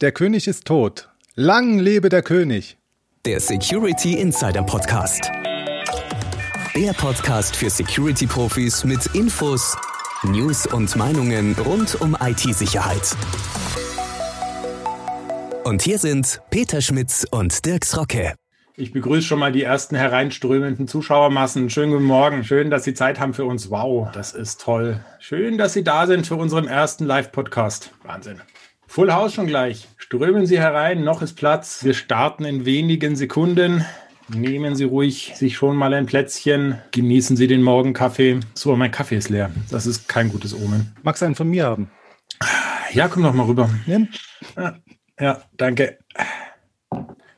Der König ist tot. Lang lebe der König. Der Security Insider Podcast. Der Podcast für Security-Profis mit Infos, News und Meinungen rund um IT-Sicherheit. Und hier sind Peter Schmitz und Dirks Rocke. Ich begrüße schon mal die ersten hereinströmenden Zuschauermassen. Schönen guten Morgen. Schön, dass Sie Zeit haben für uns. Wow, das ist toll. Schön, dass Sie da sind für unseren ersten Live-Podcast. Wahnsinn. Full House schon gleich. Strömen Sie herein, noch ist Platz. Wir starten in wenigen Sekunden. Nehmen Sie ruhig sich schon mal ein Plätzchen. Genießen Sie den Morgenkaffee. So, mein Kaffee ist leer. Das ist kein gutes Omen. Magst du einen von mir haben? Ja, komm doch mal rüber. Nimm. Ja, ja danke.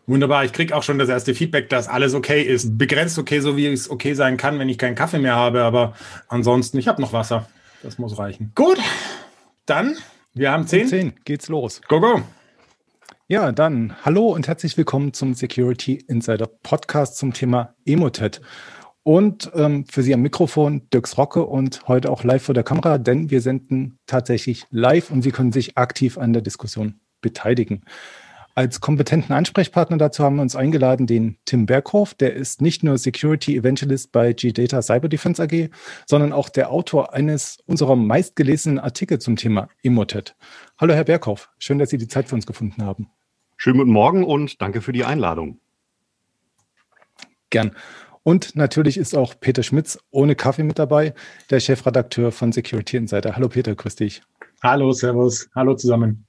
Wunderbar, ich kriege auch schon das erste Feedback, dass alles okay ist. Begrenzt okay, so wie es okay sein kann, wenn ich keinen Kaffee mehr habe. Aber ansonsten, ich habe noch Wasser. Das muss reichen. Gut, dann, wir haben zehn. Zehn, geht's los. Go, go. Ja, dann hallo und herzlich willkommen zum Security Insider Podcast zum Thema Emotet. Und ähm, für Sie am Mikrofon Dirks Rocke und heute auch live vor der Kamera, denn wir senden tatsächlich live und Sie können sich aktiv an der Diskussion beteiligen. Als kompetenten Ansprechpartner dazu haben wir uns eingeladen den Tim Berghoff. Der ist nicht nur Security Evangelist bei G-Data Cyber Defense AG, sondern auch der Autor eines unserer meistgelesenen Artikel zum Thema Emotet. Hallo, Herr Berghoff. Schön, dass Sie die Zeit für uns gefunden haben. Schönen guten Morgen und danke für die Einladung. Gern. Und natürlich ist auch Peter Schmitz ohne Kaffee mit dabei, der Chefredakteur von Security Insider. Hallo Peter, grüß dich. Hallo, Servus. Hallo zusammen.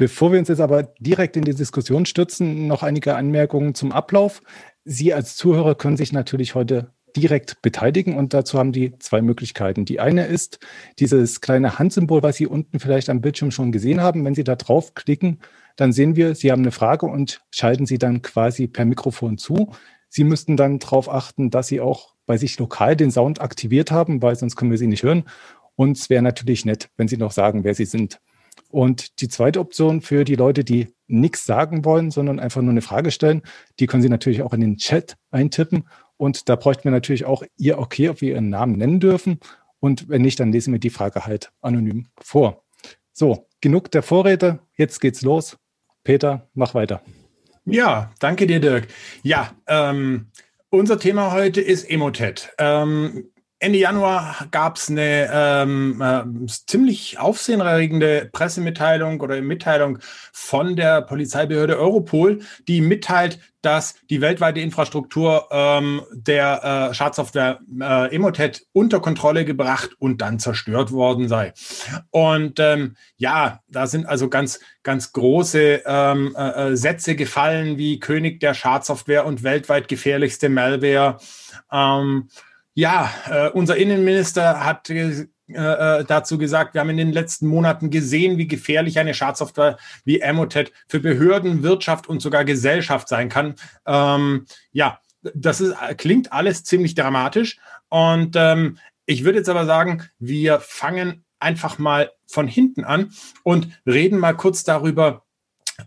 Bevor wir uns jetzt aber direkt in die Diskussion stürzen, noch einige Anmerkungen zum Ablauf. Sie als Zuhörer können sich natürlich heute direkt beteiligen und dazu haben die zwei Möglichkeiten. Die eine ist dieses kleine Handsymbol, was Sie unten vielleicht am Bildschirm schon gesehen haben. Wenn Sie da draufklicken, dann sehen wir, Sie haben eine Frage und schalten sie dann quasi per Mikrofon zu. Sie müssten dann darauf achten, dass Sie auch bei sich lokal den Sound aktiviert haben, weil sonst können wir Sie nicht hören. Und es wäre natürlich nett, wenn Sie noch sagen, wer Sie sind. Und die zweite Option für die Leute, die nichts sagen wollen, sondern einfach nur eine Frage stellen, die können Sie natürlich auch in den Chat eintippen. Und da bräuchten wir natürlich auch Ihr Okay, ob wir Ihren Namen nennen dürfen. Und wenn nicht, dann lesen wir die Frage halt anonym vor. So, genug der Vorräte. Jetzt geht's los. Peter, mach weiter. Ja, danke dir, Dirk. Ja, ähm, unser Thema heute ist Emotet. Ähm, Ende Januar gab es eine ähm, äh, ziemlich aufsehenerregende Pressemitteilung oder Mitteilung von der Polizeibehörde Europol, die mitteilt, dass die weltweite Infrastruktur ähm, der äh, Schadsoftware äh, Emotet unter Kontrolle gebracht und dann zerstört worden sei. Und ähm, ja, da sind also ganz, ganz große ähm, äh, äh Sätze gefallen wie König der Schadsoftware und weltweit gefährlichste Malware. Ähm, ja, äh, unser Innenminister hat äh, äh, dazu gesagt, wir haben in den letzten Monaten gesehen, wie gefährlich eine Schadsoftware wie Emotet für Behörden, Wirtschaft und sogar Gesellschaft sein kann. Ähm, ja, das ist, klingt alles ziemlich dramatisch. Und ähm, ich würde jetzt aber sagen, wir fangen einfach mal von hinten an und reden mal kurz darüber,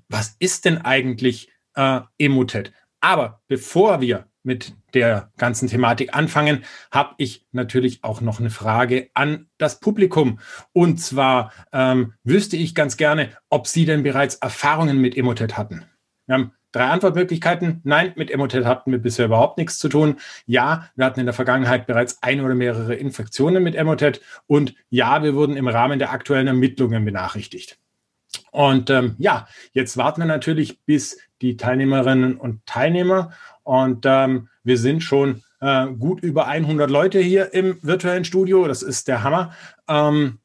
was ist denn eigentlich äh, Emotet? Aber bevor wir mit der ganzen Thematik anfangen, habe ich natürlich auch noch eine Frage an das Publikum. Und zwar ähm, wüsste ich ganz gerne, ob Sie denn bereits Erfahrungen mit Emotet hatten. Wir haben drei Antwortmöglichkeiten. Nein, mit Emotet hatten wir bisher überhaupt nichts zu tun. Ja, wir hatten in der Vergangenheit bereits eine oder mehrere Infektionen mit Emotet. Und ja, wir wurden im Rahmen der aktuellen Ermittlungen benachrichtigt. Und ähm, ja, jetzt warten wir natürlich, bis die Teilnehmerinnen und Teilnehmer und ähm, wir sind schon äh, gut über 100 Leute hier im virtuellen Studio. Das ist der Hammer. Ähm,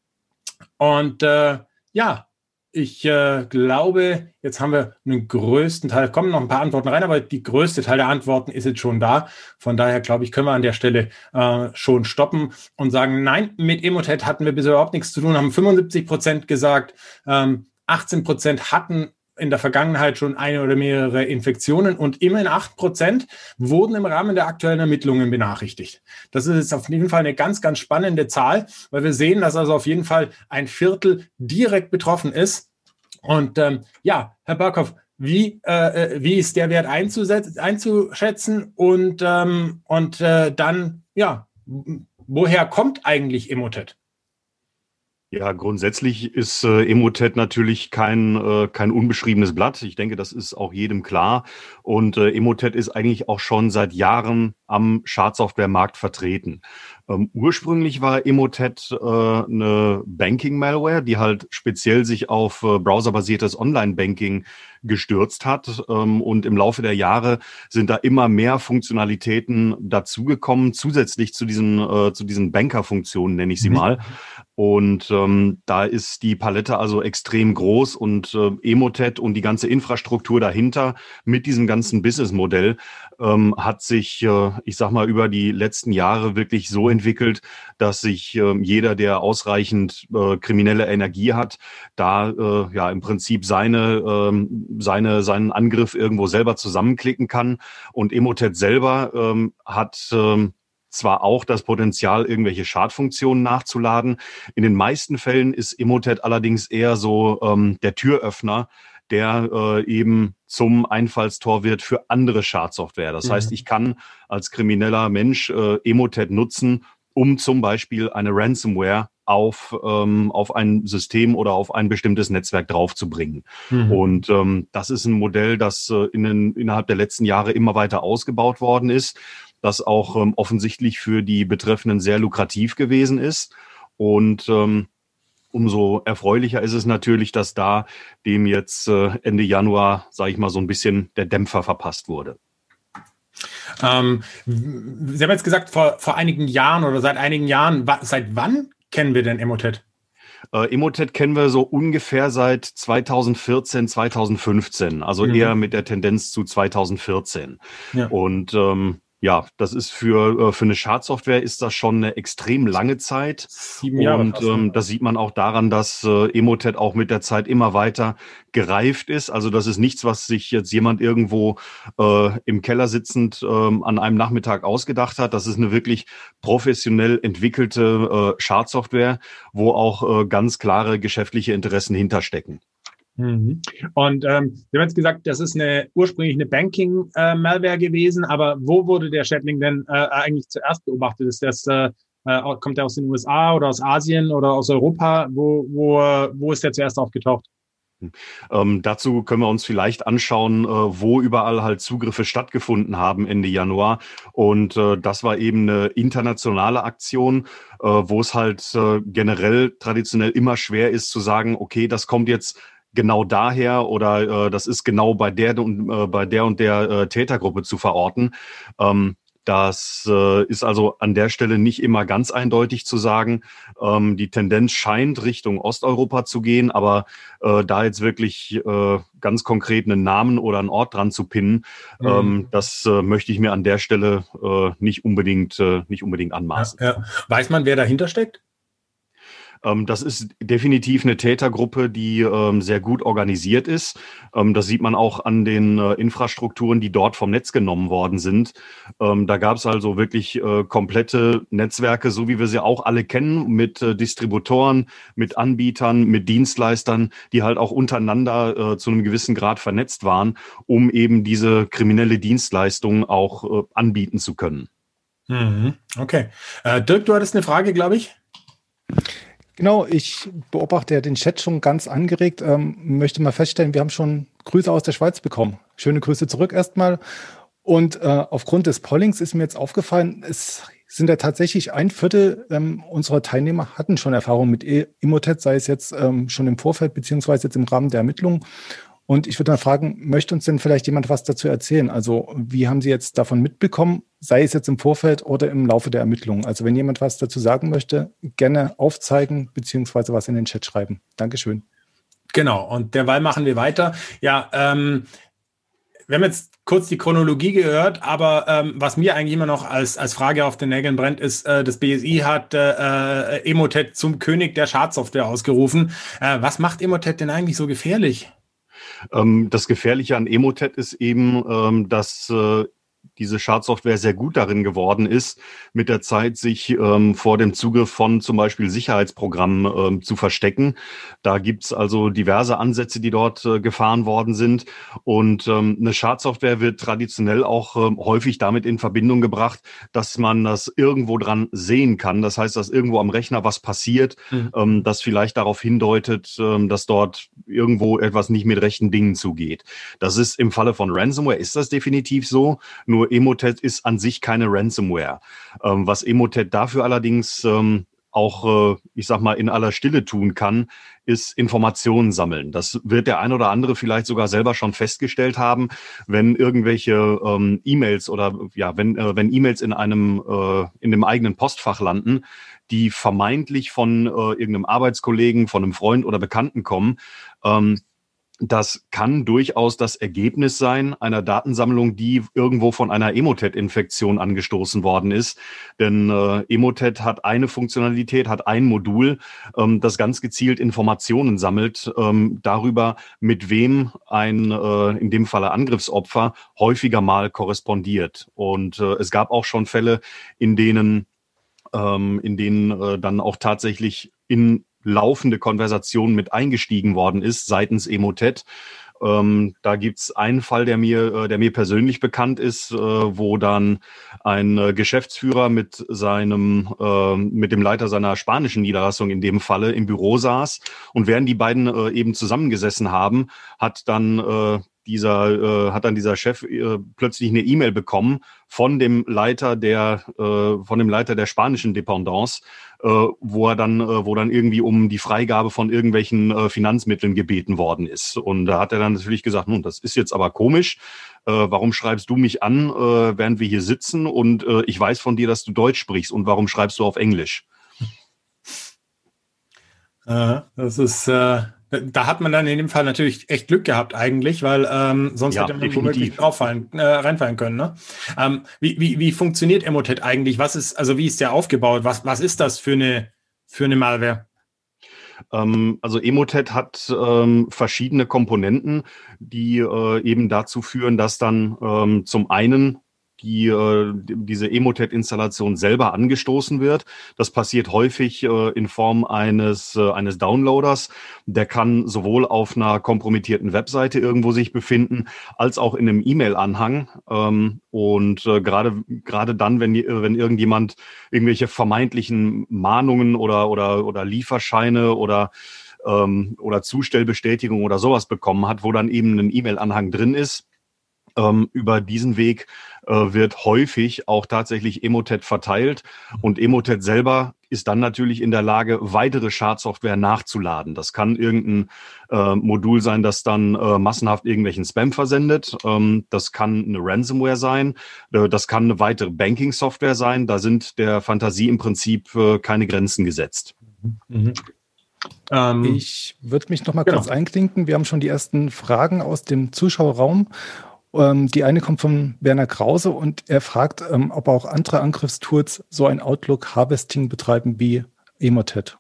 und äh, ja, ich äh, glaube, jetzt haben wir einen größten Teil, kommen noch ein paar Antworten rein, aber die größte Teil der Antworten ist jetzt schon da. Von daher glaube ich, können wir an der Stelle äh, schon stoppen und sagen, nein, mit Emotet hatten wir bisher überhaupt nichts zu tun, haben 75 Prozent gesagt, ähm, 18 Prozent hatten in der Vergangenheit schon eine oder mehrere Infektionen und immerhin acht Prozent wurden im Rahmen der aktuellen Ermittlungen benachrichtigt. Das ist jetzt auf jeden Fall eine ganz, ganz spannende Zahl, weil wir sehen, dass also auf jeden Fall ein Viertel direkt betroffen ist. Und ähm, ja, Herr Berghoff, wie, äh, äh wie ist der Wert einzuschätzen und, ähm, und äh, dann, ja, woher kommt eigentlich Emotet? Ja, grundsätzlich ist äh, Emotet natürlich kein, äh, kein unbeschriebenes Blatt. Ich denke, das ist auch jedem klar. Und äh, Emotet ist eigentlich auch schon seit Jahren am Schadsoftware-Markt vertreten. Ähm, ursprünglich war Emotet äh, eine Banking-Malware, die halt speziell sich auf äh, browserbasiertes Online-Banking gestürzt hat. Ähm, und im Laufe der Jahre sind da immer mehr Funktionalitäten dazugekommen, zusätzlich zu diesen, äh, zu diesen Banker-Funktionen, nenne ich sie mhm. mal. Und ähm, da ist die Palette also extrem groß und äh, Emotet und die ganze Infrastruktur dahinter mit diesem ganzen Businessmodell ähm, hat sich, äh, ich sag mal, über die letzten Jahre wirklich so entwickelt, dass sich äh, jeder, der ausreichend äh, kriminelle Energie hat, da äh, ja im Prinzip seine, ähm, seine, seinen Angriff irgendwo selber zusammenklicken kann. Und Emotet selber ähm, hat ähm, zwar auch das Potenzial, irgendwelche Schadfunktionen nachzuladen. In den meisten Fällen ist Emotet allerdings eher so ähm, der Türöffner, der äh, eben zum Einfallstor wird für andere Schadsoftware. Das mhm. heißt, ich kann als krimineller Mensch äh, Emotet nutzen, um zum Beispiel eine Ransomware auf, ähm, auf ein System oder auf ein bestimmtes Netzwerk draufzubringen. Mhm. Und ähm, das ist ein Modell, das äh, in den, innerhalb der letzten Jahre immer weiter ausgebaut worden ist das auch ähm, offensichtlich für die Betreffenden sehr lukrativ gewesen ist. Und ähm, umso erfreulicher ist es natürlich, dass da dem jetzt äh, Ende Januar, sage ich mal, so ein bisschen der Dämpfer verpasst wurde. Ähm, Sie haben jetzt gesagt, vor, vor einigen Jahren oder seit einigen Jahren, seit wann kennen wir denn Emotet? Äh, Emotet kennen wir so ungefähr seit 2014, 2015, also mhm. eher mit der Tendenz zu 2014. Ja. Und ähm, ja, das ist für, äh, für eine Schadsoftware ist das schon eine extrem lange Zeit. Sieben Jahre. Und ähm, das sieht man auch daran, dass äh, Emotet auch mit der Zeit immer weiter gereift ist. Also das ist nichts, was sich jetzt jemand irgendwo äh, im Keller sitzend äh, an einem Nachmittag ausgedacht hat. Das ist eine wirklich professionell entwickelte äh, Schadsoftware, wo auch äh, ganz klare geschäftliche Interessen hinterstecken. Mhm. Und ähm, Sie haben jetzt gesagt, das ist eine ursprünglich eine Banking-Malware äh, gewesen, aber wo wurde der Schädling denn äh, eigentlich zuerst beobachtet? Ist das äh, äh kommt er aus den USA oder aus Asien oder aus Europa? Wo, wo, wo ist der zuerst aufgetaucht? Ähm, dazu können wir uns vielleicht anschauen, äh, wo überall halt Zugriffe stattgefunden haben Ende Januar. Und äh, das war eben eine internationale Aktion, äh, wo es halt äh, generell traditionell immer schwer ist zu sagen, okay, das kommt jetzt genau daher oder äh, das ist genau bei der und äh, bei der und der äh, Tätergruppe zu verorten. Ähm, das äh, ist also an der Stelle nicht immer ganz eindeutig zu sagen. Ähm, die Tendenz scheint Richtung Osteuropa zu gehen, aber äh, da jetzt wirklich äh, ganz konkret einen Namen oder einen Ort dran zu pinnen, mhm. ähm, das äh, möchte ich mir an der Stelle äh, nicht unbedingt äh, nicht unbedingt anmaßen. Ja, ja. Weiß man, wer dahinter steckt? Ähm, das ist definitiv eine Tätergruppe, die ähm, sehr gut organisiert ist. Ähm, das sieht man auch an den äh, Infrastrukturen, die dort vom Netz genommen worden sind. da gab es also wirklich äh, komplette Netzwerke, so wie wir sie auch alle kennen, mit äh, Distributoren, mit Anbietern, mit Dienstleistern, die halt auch untereinander zu einem gewissen Grad vernetzt waren, um eben diese kriminelle Dienstleistung auch anbieten zu können. Mhm. Okay. Dirk, du hattest eine Frage, glaube ich. Genau, ich beobachte ja den Chat schon ganz angeregt. Ähm, möchte mal feststellen, wir haben schon Grüße aus der Schweiz bekommen. Schöne Grüße zurück erstmal. Und äh, aufgrund des Pollings ist mir jetzt aufgefallen, es sind ja tatsächlich ein Viertel ähm, unserer Teilnehmer hatten schon Erfahrung mit Emotet, sei es jetzt ähm, schon im Vorfeld beziehungsweise jetzt im Rahmen der Ermittlungen. Und ich würde dann fragen, möchte uns denn vielleicht jemand was dazu erzählen? Also wie haben Sie jetzt davon mitbekommen, sei es jetzt im Vorfeld oder im Laufe der Ermittlungen? Also wenn jemand was dazu sagen möchte, gerne aufzeigen beziehungsweise was in den Chat schreiben. Dankeschön. Genau, und derweil machen wir weiter. Ja, ähm, wir haben jetzt kurz die Chronologie gehört, aber ähm, was mir eigentlich immer noch als, als Frage auf den Nägeln brennt, ist, äh, das BSI hat äh, äh, Emotet zum König der Schadsoftware ausgerufen. Äh, was macht Emotet denn eigentlich so gefährlich? Ähm, das Gefährliche an Emotet ist eben, ähm, dass äh, diese Schadsoftware sehr gut darin geworden ist, mit der Zeit sich ähm, vor dem Zugriff von zum Beispiel Sicherheitsprogrammen ähm, zu verstecken. Da gibt's also diverse Ansätze, die dort äh, gefahren worden sind. Und ähm, eine Schadsoftware wird traditionell auch ähm, häufig damit in Verbindung gebracht, dass man das irgendwo dran sehen kann. Das heißt, dass irgendwo am Rechner was passiert, mhm. ähm, das vielleicht darauf hindeutet, ähm, dass dort irgendwo etwas nicht mit rechten Dingen zugeht. Das ist im Falle von Ransomware ist das definitiv so. Nur Emotet ist an sich keine Ransomware. Ähm, was Emotet dafür allerdings ähm, auch, äh, ich sag mal, in aller Stille tun kann, ist Informationen sammeln. Das wird der ein oder andere vielleicht sogar selber schon festgestellt haben, wenn irgendwelche ähm, E-Mails oder ja, wenn, äh, wenn E-Mails in einem äh, in dem eigenen Postfach landen, die vermeintlich von äh, irgendeinem Arbeitskollegen, von einem Freund oder Bekannten kommen, ähm, das kann durchaus das Ergebnis sein einer Datensammlung, die irgendwo von einer Emotet-Infektion angestoßen worden ist. Denn äh, Emotet hat eine Funktionalität, hat ein Modul, ähm, das ganz gezielt Informationen sammelt ähm, darüber, mit wem ein, äh, in dem Falle Angriffsopfer, häufiger mal korrespondiert. Und äh, es gab auch schon Fälle, in denen ähm, in denen äh, dann auch tatsächlich in laufende Konversation mit eingestiegen worden ist seitens Emotet. Ähm, da gibt's einen Fall, der mir, äh, der mir persönlich bekannt ist, äh, wo dann ein äh, Geschäftsführer mit seinem, äh, mit dem Leiter seiner spanischen Niederlassung in dem Falle im Büro saß und während die beiden äh, eben zusammengesessen haben, hat dann äh, dieser äh, hat dann dieser Chef äh, plötzlich eine E-Mail bekommen von dem Leiter der äh, von dem Leiter der spanischen Dependance, wo er dann äh, wo dann irgendwie um die Freigabe von irgendwelchen äh, Finanzmitteln gebeten worden ist. Und da hat er dann natürlich gesagt, nun, das ist jetzt aber komisch. Äh, warum schreibst du mich an, äh, während wir hier sitzen? Und äh, ich weiß von dir, dass du Deutsch sprichst. Und warum schreibst du auf Englisch? Äh, das ist äh da hat man dann in dem Fall natürlich echt Glück gehabt eigentlich, weil ähm, sonst ja, hätte man womöglich drauffallen, äh, reinfallen können. Ne? Ähm, wie, wie, wie funktioniert Emotet eigentlich? Was ist, also wie ist der aufgebaut? Was, was ist das für eine, für eine Malware? Ähm, also Emotet hat ähm, verschiedene Komponenten, die äh, eben dazu führen, dass dann ähm, zum einen die äh, diese Emotet-Installation selber angestoßen wird. Das passiert häufig äh, in Form eines äh, eines Downloaders. Der kann sowohl auf einer kompromittierten Webseite irgendwo sich befinden, als auch in einem E-Mail-Anhang. Ähm, und äh, gerade gerade dann, wenn wenn irgendjemand irgendwelche vermeintlichen Mahnungen oder oder oder Lieferscheine oder ähm, oder Zustellbestätigung oder sowas bekommen hat, wo dann eben ein E-Mail-Anhang drin ist, ähm, über diesen Weg äh, wird häufig auch tatsächlich Emotet verteilt und Emotet selber ist dann natürlich in der Lage, weitere Schadsoftware nachzuladen. Das kann irgendein äh, Modul sein, das dann äh, massenhaft irgendwelchen Spam versendet. Ähm, das kann eine Ransomware sein. Äh, das kann eine weitere Banking-Software sein. Da sind der Fantasie im Prinzip äh, keine Grenzen gesetzt. Mhm. Ähm, ich würde mich noch mal genau. kurz einklinken. Wir haben schon die ersten Fragen aus dem Zuschauerraum die eine kommt von Werner Krause und er fragt, ähm, ob auch andere Angriffstools so ein Outlook-Harvesting betreiben wie Emotet.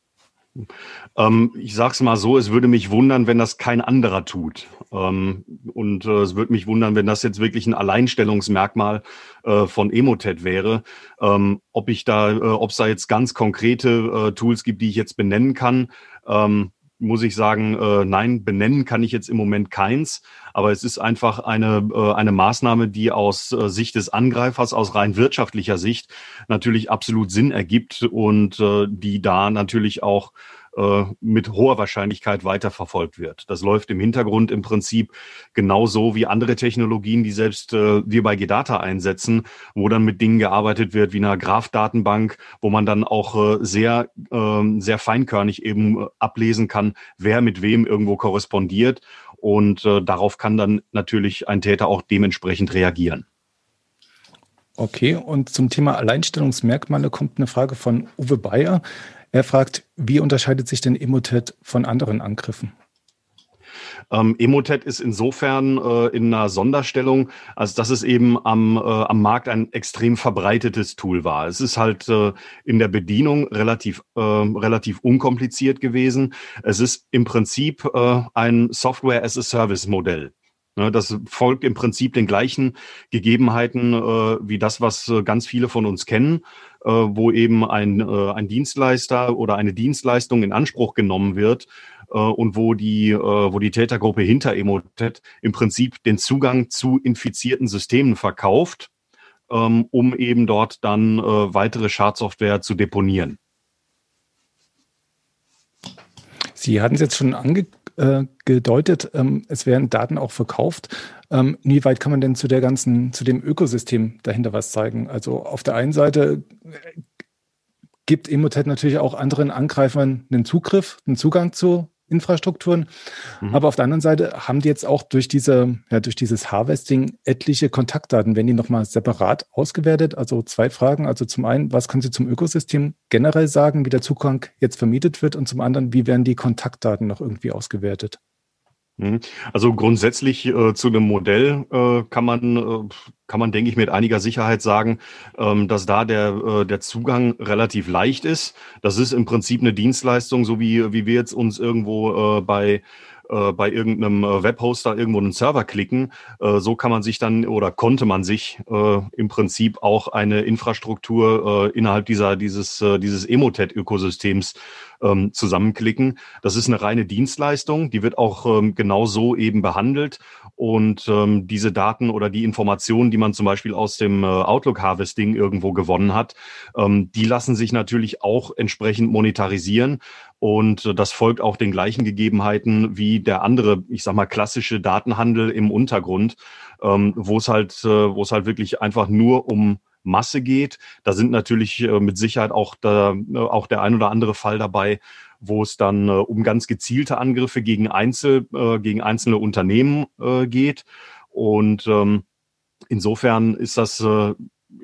Ähm, ich sage es mal so, es würde mich wundern, wenn das kein anderer tut. Ähm, und äh, es würde mich wundern, wenn das jetzt wirklich ein Alleinstellungsmerkmal äh, von Emotet wäre. Ähm, ob ich da, äh, ob es da jetzt ganz konkrete äh, Tools gibt, die ich jetzt benennen kann, ähm, muss ich sagen, äh, nein, benennen kann ich jetzt im Moment keins. Aber es ist einfach eine, äh, eine Maßnahme, die aus äh, Sicht des Angreifers, aus rein wirtschaftlicher Sicht natürlich absolut Sinn ergibt und äh, die da natürlich auch äh, mit hoher Wahrscheinlichkeit weiterverfolgt wird. Das läuft im Hintergrund im Prinzip genauso wie andere Technologien, die selbst äh, wir bei Gedata einsetzen, wo dann mit Dingen gearbeitet wird wie einer Graph-Datenbank, wo man dann auch äh, sehr, äh, sehr feinkörnig eben äh, ablesen kann, wer mit wem irgendwo korrespondiert. Und äh, darauf kann dann natürlich ein Täter auch dementsprechend reagieren. Okay, und zum Thema Alleinstellungsmerkmale kommt eine Frage von Uwe Bayer. Er fragt, wie unterscheidet sich denn Emotet von anderen Angriffen? Ähm, Emotet ist insofern äh, in einer Sonderstellung, als dass es eben am, äh, am Markt ein extrem verbreitetes Tool war. Es ist halt äh, in der Bedienung relativ, äh, relativ unkompliziert gewesen. Es ist im Prinzip äh, ein Software-as-a-Service-Modell. Ne, das folgt im Prinzip den gleichen Gegebenheiten äh, wie das, was äh, ganz viele von uns kennen, äh, wo eben ein, ein Dienstleister oder eine Dienstleistung in Anspruch genommen wird und wo die, wo die Tätergruppe hinter Emotet im Prinzip den Zugang zu infizierten Systemen verkauft, ähm, um eben dort dann weitere Schadsoftware zu deponieren. Sie hatten es jetzt schon angedeutet, äh, ähm, es werden Daten auch verkauft. Ähm, inwieweit kann man denn zu der ganzen, zu dem Ökosystem dahinter was zeigen? Also auf der einen Seite äh, gibt Emotet natürlich auch anderen Angreifern einen Zugriff, einen Zugang zu Infrastrukturen. Mhm. Aber auf der anderen Seite haben die jetzt auch durch diese, ja, durch dieses Harvesting etliche Kontaktdaten. Werden die nochmal separat ausgewertet? Also zwei Fragen. Also zum einen, was können Sie zum Ökosystem generell sagen, wie der Zugang jetzt vermietet wird? Und zum anderen, wie werden die Kontaktdaten noch irgendwie ausgewertet? Mhm. Also grundsätzlich äh, zu einem Modell äh, kann man, äh, kann man, denke ich, mit einiger Sicherheit sagen, ähm, dass da der, äh, der Zugang relativ leicht ist. Das ist im Prinzip eine Dienstleistung, so wie, wie wir jetzt uns irgendwo äh, bei äh, bei irgendeinem äh, Webhoster irgendwo einen Server klicken. Äh, so kann man sich dann oder konnte man sich äh, im Prinzip auch eine Infrastruktur äh, innerhalb dieser, dieses, äh, dieses Emotet-Ökosystems ähm, zusammenklicken. Das ist eine reine Dienstleistung, die wird auch ähm, genau so eben behandelt. Und ähm, diese Daten oder die Informationen, die man zum Beispiel aus dem äh, Outlook Harvesting irgendwo gewonnen hat, ähm, die lassen sich natürlich auch entsprechend monetarisieren. Und äh, das folgt auch den gleichen Gegebenheiten wie der andere, ich sag mal, klassische Datenhandel im Untergrund, ähm, wo es halt, äh, wo es halt wirklich einfach nur um Masse geht. Da sind natürlich äh, mit Sicherheit auch, da, äh, auch der ein oder andere Fall dabei, wo es dann äh, um ganz gezielte Angriffe gegen, Einzel, äh, gegen einzelne Unternehmen äh, geht. Und ähm, insofern ist das, äh,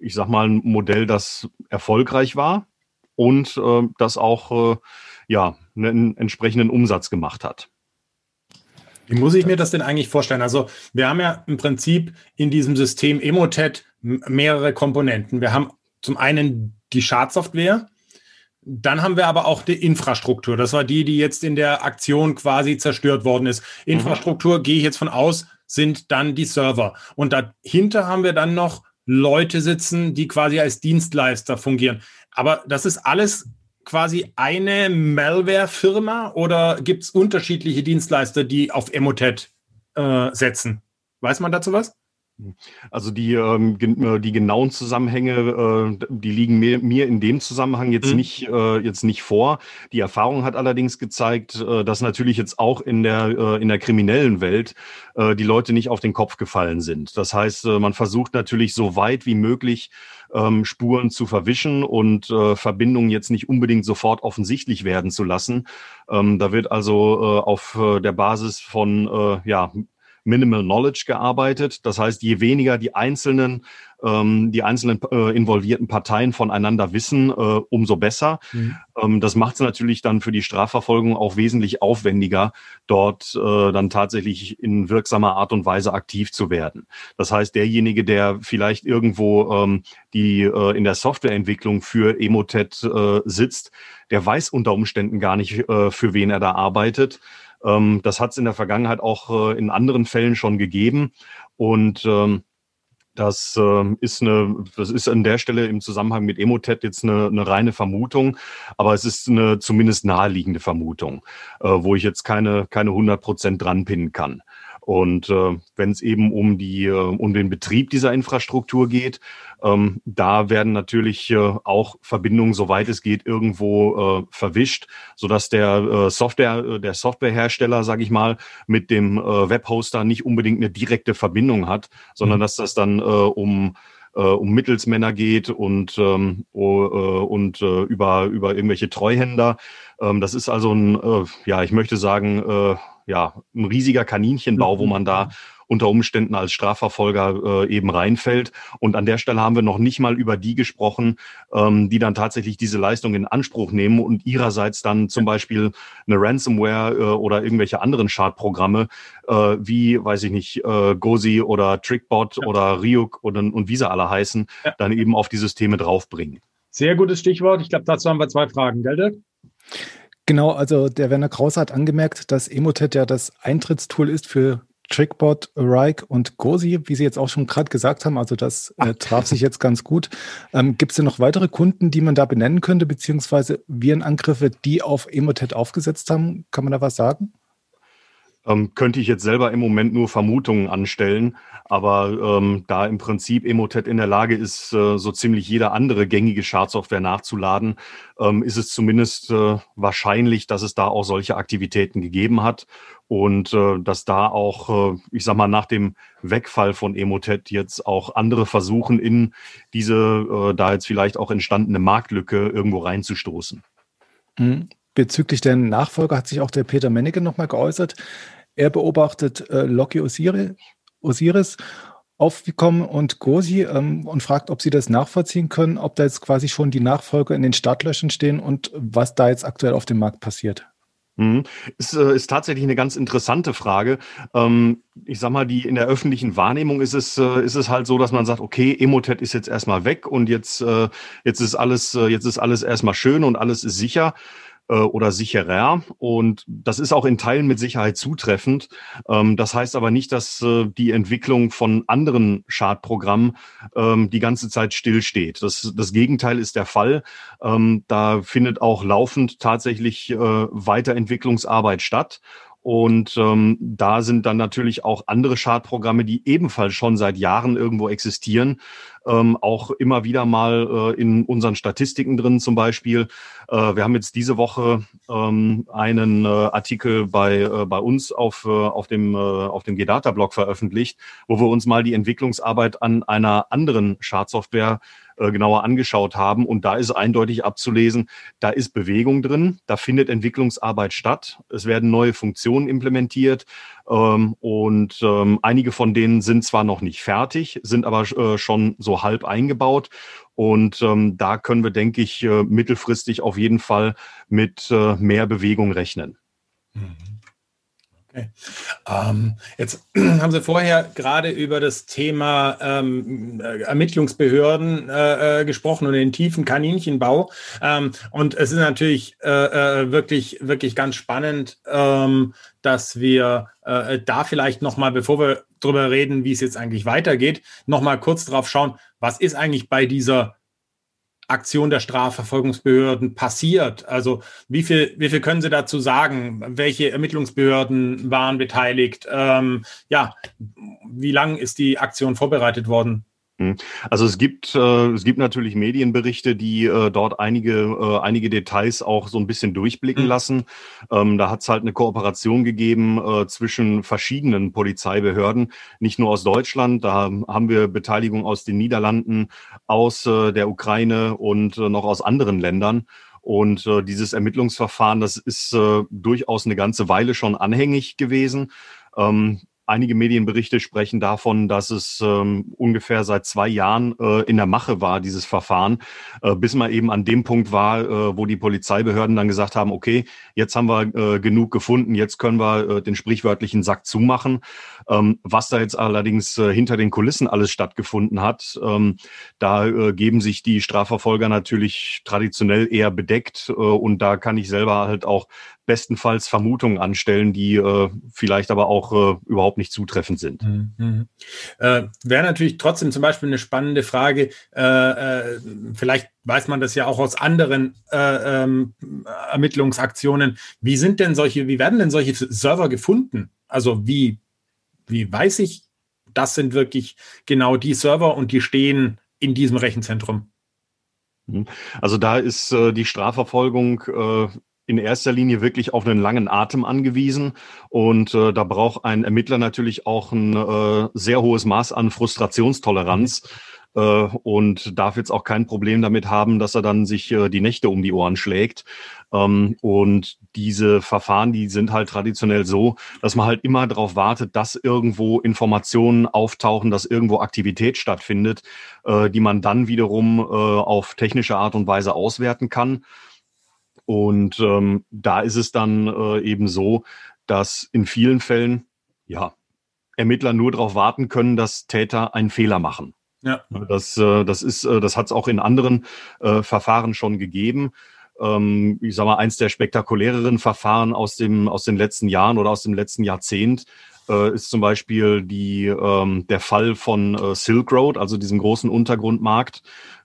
ich sag mal, ein Modell, das erfolgreich war und äh, das auch äh, ja, einen entsprechenden Umsatz gemacht hat. Wie muss ich mir das denn eigentlich vorstellen? Also wir haben ja im Prinzip in diesem System Emotet mehrere Komponenten. Wir haben zum einen die Schadsoftware, dann haben wir aber auch die Infrastruktur. Das war die, die jetzt in der Aktion quasi zerstört worden ist. Mhm. Infrastruktur, mhm. gehe ich jetzt von aus, sind dann die Server. Und dahinter haben wir dann noch Leute sitzen, die quasi als Dienstleister fungieren. Aber das ist alles quasi eine Malware-Firma oder gibt es unterschiedliche Dienstleister, die auf Emotet äh, setzen? Weiß man dazu was? Also die, ähm, äh, die genauen Zusammenhänge, äh, die liegen mir, mir in dem Zusammenhang jetzt mhm. nicht äh, jetzt nicht vor. Die Erfahrung hat allerdings gezeigt, äh, dass natürlich jetzt auch in der äh, in der kriminellen Welt äh, die Leute nicht auf den Kopf gefallen sind. Das heißt, äh, man versucht natürlich so weit wie möglich ähm, Spuren zu verwischen und äh, Verbindungen jetzt nicht unbedingt sofort offensichtlich werden zu lassen. Ähm, da wird also äh, auf äh, der Basis von äh, ja Minimal Knowledge gearbeitet. Das heißt, je weniger die einzelnen, ähm, die einzelnen äh, involvierten Parteien voneinander wissen, äh, umso besser. Mhm. Ähm, das macht es natürlich dann für die Strafverfolgung auch wesentlich aufwendiger, dort äh, dann tatsächlich in wirksamer Art und Weise aktiv zu werden. Das heißt, derjenige, der vielleicht irgendwo ähm, die äh, in der Softwareentwicklung für Emotet äh, sitzt, der weiß unter Umständen gar nicht, äh, für wen er da arbeitet. Ähm, das hat es in der Vergangenheit auch äh, in anderen Fällen schon gegeben. Und ähm, das äh, ist eine, das ist an der Stelle im Zusammenhang mit Emotet jetzt eine, eine reine Vermutung, aber es ist eine zumindest naheliegende Vermutung, äh, wo ich jetzt keine keine 100 Prozent dran pinnen kann. Und äh, wenn es eben um die äh, um den Betrieb dieser Infrastruktur geht, ähm, da werden natürlich äh, auch Verbindungen, soweit es geht, irgendwo äh, verwischt, sodass der äh, Software, äh, der Softwarehersteller, sage ich mal, mit dem äh, Webhoster nicht unbedingt eine direkte Verbindung hat, sondern mhm. dass das dann äh, um äh, um Mittelsmänner geht und ähm, uh, und äh, über über irgendwelche Treuhänder. Ähm, das ist also ein, äh, ja, ich möchte sagen, äh, ja, ein riesiger Kaninchenbau, wo mhm. man da unter Umständen als Strafverfolger äh, eben reinfällt. Und an der Stelle haben wir noch nicht mal über die gesprochen, ähm, die dann tatsächlich diese Leistung in Anspruch nehmen und ihrerseits dann zum Beispiel eine Ransomware äh, oder irgendwelche anderen Schadprogramme äh, wie, weiß ich nicht, äh, Gozi oder Trickbot ja. oder Ryuk und, und wie sie alle heißen, ja. dann eben auf die Systeme draufbringen. Sehr gutes Stichwort. Ich glaube, dazu haben wir zwei Fragen, gell, Dirk? Genau, also der Werner Krause hat angemerkt, dass Emotet ja das Eintrittstool ist für Trickbot, Rike und Gosi, wie Sie jetzt auch schon gerade gesagt haben. Also das äh, traf sich jetzt ganz gut. Ähm, Gibt es denn noch weitere Kunden, die man da benennen könnte, beziehungsweise Virenangriffe, die auf Emotet aufgesetzt haben? Kann man da was sagen? Ähm, könnte ich jetzt selber im Moment nur Vermutungen anstellen. Aber ähm, da im Prinzip Emotet in der Lage ist, äh, so ziemlich jede andere gängige Schadsoftware nachzuladen, ähm, ist es zumindest äh, wahrscheinlich, dass es da auch solche Aktivitäten gegeben hat und äh, dass da auch, äh, ich sag mal, nach dem Wegfall von Emotet jetzt auch andere versuchen, in diese äh, da jetzt vielleicht auch entstandene Marktlücke irgendwo reinzustoßen. Mhm. Bezüglich der Nachfolger hat sich auch der Peter Menneke nochmal geäußert. Er beobachtet äh, Loki Osiris, aufgekommen und Gosi ähm, und fragt, ob sie das nachvollziehen können, ob da jetzt quasi schon die Nachfolger in den Startlöchern stehen und was da jetzt aktuell auf dem Markt passiert. Mhm. Ist, äh, ist tatsächlich eine ganz interessante Frage. Ähm, ich sag mal, die in der öffentlichen Wahrnehmung ist es, äh, ist es halt so, dass man sagt, okay, Emotet ist jetzt erstmal weg und jetzt, äh, jetzt ist alles, jetzt ist alles erstmal schön und alles ist sicher äh, oder sicherer. Und das ist auch in Teilen mit Sicherheit zutreffend. Ähm, das heißt aber nicht, dass äh, die Entwicklung von anderen Schadprogrammen ähm, die ganze Zeit stillsteht. Das, das Gegenteil ist der Fall. Ähm, da findet auch laufend tatsächlich äh, Weiterentwicklungsarbeit statt. Und ähm, da sind dann natürlich auch andere Schadprogramme, die ebenfalls schon seit Jahren irgendwo existieren, ähm, auch immer wieder mal äh, in unseren Statistiken drin zum Beispiel. Äh, wir haben jetzt diese Woche ähm, einen äh, Artikel bei, äh, bei uns auf, äh, auf dem, äh, auf dem G-Data-Blog veröffentlicht, wo wir uns mal die Entwicklungsarbeit an einer anderen Schadsoftware äh, genauer angeschaut haben. Und da ist eindeutig abzulesen, da ist Bewegung drin, da findet Entwicklungsarbeit statt, es werden neue Funktionen implementiert ähm, und ähm, einige von denen sind zwar noch nicht fertig, sind aber äh, schon so halb eingebaut. Und ähm, da können wir, denke ich, äh, mittelfristig auf jeden Fall mit äh, mehr Bewegung rechnen. Mhm. Okay. Ähm, jetzt haben Sie vorher gerade über das Thema ähm, äh, Ermittlungsbehörden äh, äh, gesprochen und den tiefen Kaninchenbau. Ähm, und es ist natürlich äh, äh, wirklich, wirklich ganz spannend, ähm, dass wir äh, da vielleicht nochmal, bevor wir darüber reden, wie es jetzt eigentlich weitergeht, nochmal kurz drauf schauen, was ist eigentlich bei dieser Aktion der Strafverfolgungsbehörden passiert? Also wie viel, wie viel können Sie dazu sagen? Welche Ermittlungsbehörden waren beteiligt? Ähm, ja, wie lang ist die Aktion vorbereitet worden? Hm. Also es gibt äh, es gibt natürlich Medienberichte, die äh, dort einige äh, einige Details auch so ein bisschen durchblicken mhm. lassen. Ähm, da hat es halt eine Kooperation gegeben äh, zwischen verschiedenen Polizeibehörden, nicht nur aus Deutschland. Da haben wir Beteiligung aus den Niederlanden, aus äh, der Ukraine und äh, noch aus anderen Ländern. Und äh, dieses Ermittlungsverfahren, das ist äh, durchaus eine ganze Weile schon anhängig gewesen. Ähm, Einige Medienberichte sprechen davon, dass es ähm, ungefähr seit zwei Jahren äh, in der Mache war, dieses Verfahren, äh, bis man eben an dem Punkt war, äh, wo die Polizeibehörden dann gesagt haben, okay, jetzt haben wir äh, genug gefunden, jetzt können wir äh, den sprichwörtlichen Sack zumachen. Ähm, was da jetzt allerdings äh, hinter den Kulissen alles stattgefunden hat, ähm, da äh, geben sich die Strafverfolger natürlich traditionell eher bedeckt äh, und da kann ich selber halt auch bestenfalls Vermutungen anstellen, die äh, vielleicht aber auch äh, überhaupt nicht zutreffend sind. Mhm. Äh, Wäre natürlich trotzdem zum Beispiel eine spannende Frage. Äh, äh, vielleicht weiß man das ja auch aus anderen äh, ähm, Ermittlungsaktionen. Wie sind denn solche, wie werden denn solche Server gefunden? Also wie, wie weiß ich, das sind wirklich genau die Server und die stehen in diesem Rechenzentrum? Mhm. Also da ist äh, die Strafverfolgung äh, in erster Linie wirklich auf einen langen Atem angewiesen. Und äh, da braucht ein Ermittler natürlich auch ein äh, sehr hohes Maß an Frustrationstoleranz. Mhm. Äh, und darf jetzt auch kein Problem damit haben, dass er dann sich äh, die Nächte um die Ohren schlägt. Ähm, und diese Verfahren, die sind halt traditionell so, dass man halt immer darauf wartet, dass irgendwo Informationen auftauchen, dass irgendwo Aktivität stattfindet, äh, die man dann wiederum auf technische Art und Weise auswerten kann. Und ähm, da ist es dann eben so, dass in vielen Fällen ja Ermittler nur darauf warten können, dass Täter einen Fehler machen. Ja. Das, äh, das ist, äh, das hat es auch in anderen äh, Verfahren schon gegeben. Ähm, ich sage mal, eins der spektakuläreren Verfahren aus dem aus den letzten Jahren oder aus dem letzten Jahrzehnt äh, ist zum Beispiel die, ähm, der Fall von äh, Silk Road, also diesem großen Untergrundmarkt.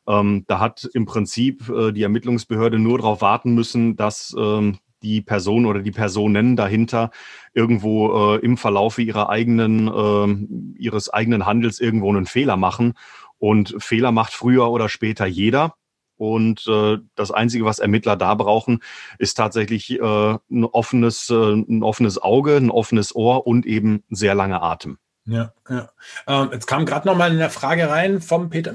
Ähm, da hat im Prinzip äh, die Ermittlungsbehörde nur darauf warten müssen, dass ähm, die Person oder die Personen dahinter irgendwo äh, im Verlaufe ihrer eigenen, äh, ihres eigenen Handels irgendwo einen Fehler machen. Und Fehler macht früher oder später jeder. Und äh, das Einzige, was Ermittler da brauchen, ist tatsächlich äh, ein, offenes, äh, ein offenes Auge, ein offenes Ohr und eben sehr lange Atem. Ja, ja. Ähm, jetzt kam gerade noch mal eine Frage rein vom Peter,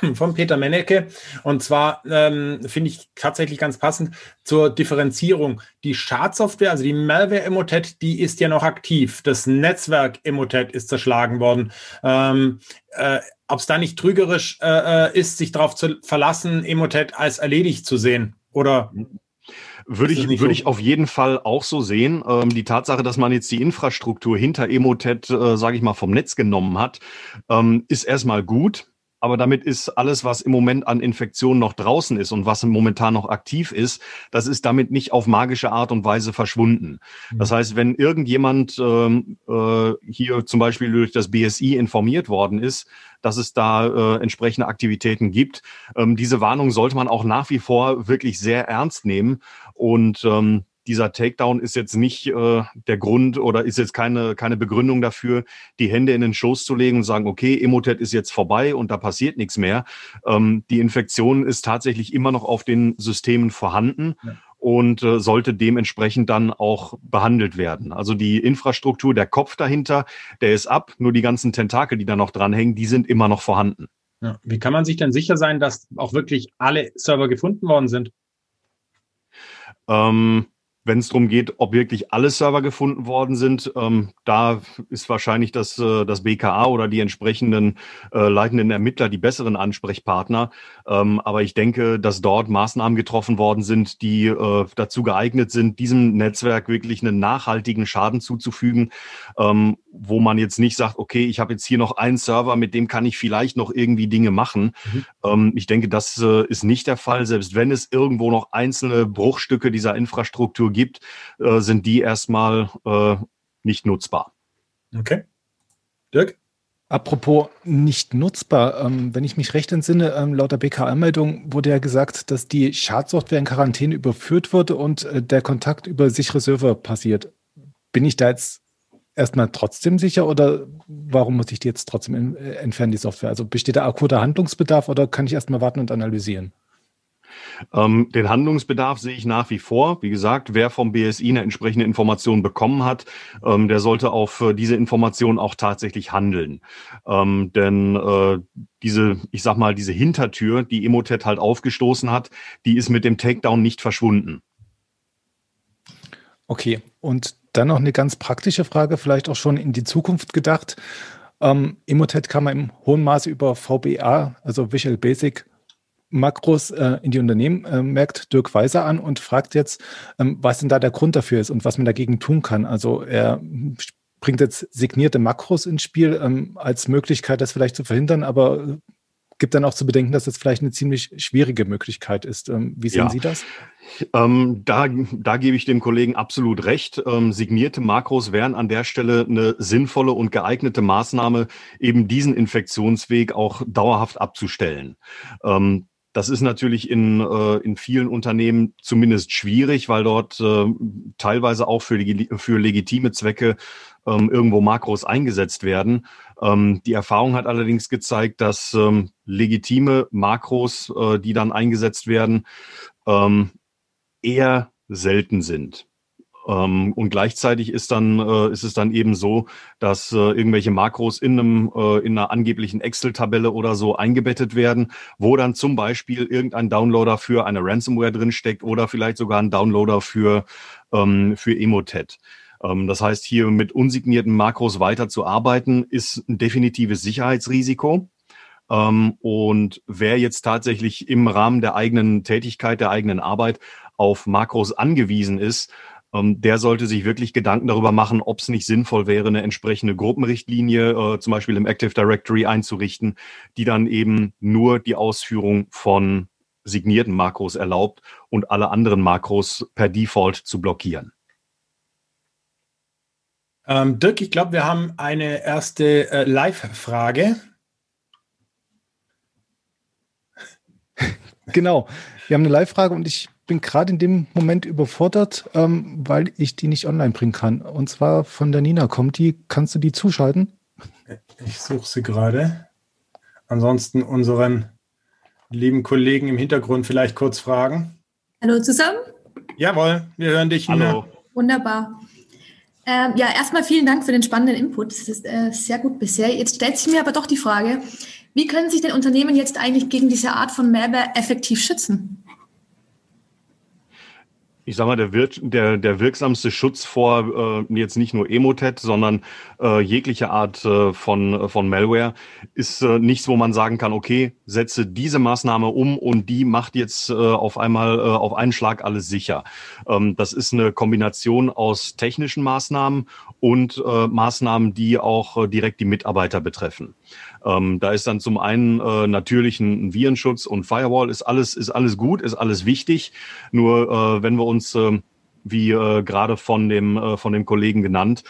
vom Peter Mennecke. Und zwar ähm, finde ich tatsächlich ganz passend zur Differenzierung. Die Schadsoftware, also die Malware Emotet, die ist ja noch aktiv. Das Netzwerk Emotet ist zerschlagen worden. Ähm, äh, Ob es da nicht trügerisch äh, äh, ist, sich darauf zu verlassen, Emotet als erledigt zu sehen? Oder würde ich, würde ich auf jeden Fall auch so sehen. Ähm, die Tatsache, dass man jetzt die Infrastruktur hinter Emotet, äh, sage ich mal, vom Netz genommen hat, ähm, ist erstmal gut. Aber damit ist alles, was im Moment an Infektionen noch draußen ist und was momentan noch aktiv ist, das ist damit nicht auf magische Art und Weise verschwunden. Mhm. Das heißt, wenn irgendjemand ähm, äh, hier zum Beispiel durch das BSI informiert worden ist, dass es da äh, entsprechende Aktivitäten gibt, ähm, diese Warnung sollte man auch nach wie vor wirklich sehr ernst nehmen und ähm, dieser Takedown ist jetzt nicht äh, der Grund oder ist jetzt keine, keine Begründung dafür, die Hände in den Schoß zu legen und sagen, okay, Emotet ist jetzt vorbei und da passiert nichts mehr. Ähm, die Infektion ist tatsächlich immer noch auf den Systemen vorhanden. Ja. Und äh, sollte dementsprechend dann auch behandelt werden. Also die Infrastruktur, der Kopf dahinter, der ist ab. Nur die ganzen Tentakel, die da noch dranhängen, die sind immer noch vorhanden. Ja. Wie kann man sich denn sicher sein, dass auch wirklich alle Server gefunden worden sind? Ähm, wenn es darum geht, ob wirklich alle Server gefunden worden sind, ähm, da ist wahrscheinlich das, äh, das BKA oder die entsprechenden äh, leitenden Ermittler die besseren Ansprechpartner. Ähm, aber ich denke, dass dort Maßnahmen getroffen worden sind, die äh, dazu geeignet sind, diesem Netzwerk wirklich einen nachhaltigen Schaden zuzufügen, ähm, wo man jetzt nicht sagt, okay, ich habe jetzt hier noch einen Server, mit dem kann ich vielleicht noch irgendwie Dinge machen. Mhm. Ähm, ich denke, das äh, ist nicht der Fall. Selbst wenn es irgendwo noch einzelne Bruchstücke dieser Infrastruktur gibt, gibt, äh, sind die erstmal äh, nicht nutzbar. Okay. Dirk? Apropos nicht nutzbar, ähm, wenn ich mich recht entsinne, ähm, laut der BKA-Meldung wurde ja gesagt, dass die Schadsoftware in Quarantäne überführt wurde und äh, der Kontakt über sichere Server passiert. Bin ich da jetzt erstmal trotzdem sicher oder warum muss ich die jetzt trotzdem in, äh, entfernen, die Software? Also besteht da akuter Handlungsbedarf oder kann ich erstmal warten und analysieren? Ähm, den Handlungsbedarf sehe ich nach wie vor. Wie gesagt, wer vom BSI eine entsprechende Information bekommen hat, ähm, der sollte auf äh, diese Information auch tatsächlich handeln. Ähm, denn äh, diese, ich sag mal, diese Hintertür, die Emotet halt aufgestoßen hat, die ist mit dem Takedown nicht verschwunden. Okay, und dann noch eine ganz praktische Frage, vielleicht auch schon in die Zukunft gedacht. Ähm, Emotet kann man im hohen Maße über VBA, also Visual Basic, Makros äh, in die Unternehmen äh, merkt Dirk Weiser an und fragt jetzt, ähm, was denn da der Grund dafür ist und was man dagegen tun kann. Also er bringt jetzt signierte Makros ins Spiel ähm, als Möglichkeit, das vielleicht zu verhindern, aber gibt dann auch zu bedenken, dass das vielleicht eine ziemlich schwierige Möglichkeit ist. Ähm, wie sehen ja. Sie das? Ähm, da, da gebe ich dem Kollegen absolut recht. Ähm, signierte Makros wären an der Stelle eine sinnvolle und geeignete Maßnahme, eben diesen Infektionsweg auch dauerhaft abzustellen. Ähm, das ist natürlich in, äh, in vielen Unternehmen zumindest schwierig, weil dort äh, teilweise auch für, für legitime Zwecke ähm, irgendwo Makros eingesetzt werden. Ähm, die Erfahrung hat allerdings gezeigt, dass ähm, legitime Makros, äh, die dann eingesetzt werden, ähm, eher selten sind. Ähm, und gleichzeitig ist dann äh, ist es dann eben so, dass äh, irgendwelche Makros in einem äh, in einer angeblichen Excel-Tabelle oder so eingebettet werden, wo dann zum Beispiel irgendein Downloader für eine Ransomware drinsteckt oder vielleicht sogar ein Downloader für ähm, für Emotet. Ähm, das heißt, hier mit unsignierten Makros weiter zu arbeiten, ist ein definitives Sicherheitsrisiko. Ähm, und wer jetzt tatsächlich im Rahmen der eigenen Tätigkeit, der eigenen Arbeit auf Makros angewiesen ist, der sollte sich wirklich Gedanken darüber machen, ob es nicht sinnvoll wäre, eine entsprechende Gruppenrichtlinie äh, zum Beispiel im Active Directory einzurichten, die dann eben nur die Ausführung von signierten Makros erlaubt und alle anderen Makros per Default zu blockieren. Ähm, Dirk, ich glaube, wir haben eine erste äh, Live-Frage. Genau, wir haben eine Live-Frage und ich bin gerade in dem Moment überfordert, ähm, weil ich die nicht online bringen kann. Und zwar von der Nina kommt die. Kannst du die zuschalten? Ich suche sie gerade. Ansonsten unseren lieben Kollegen im Hintergrund vielleicht kurz fragen. Hallo zusammen. Jawohl, wir hören dich. Nina. Hallo. Wunderbar. Ähm, ja, erstmal vielen Dank für den spannenden Input. Das ist äh, sehr gut bisher. Jetzt stellt sich mir aber doch die Frage, wie können sich denn Unternehmen jetzt eigentlich gegen diese Art von Malware effektiv schützen? Ich sag mal, der, wir, der, der wirksamste Schutz vor äh, jetzt nicht nur Emotet, sondern äh, jegliche Art äh, von, von Malware ist äh, nichts, wo man sagen kann, okay, setze diese Maßnahme um und die macht jetzt äh, auf einmal äh, auf einen Schlag alles sicher. Ähm, das ist eine Kombination aus technischen Maßnahmen und äh, Maßnahmen, die auch äh, direkt die Mitarbeiter betreffen. Ähm, da ist dann zum einen äh, natürlich Virenschutz und Firewall ist alles, ist alles gut, ist alles wichtig. Nur äh, wenn wir uns, äh, wie äh, gerade von dem, äh, von dem Kollegen genannt,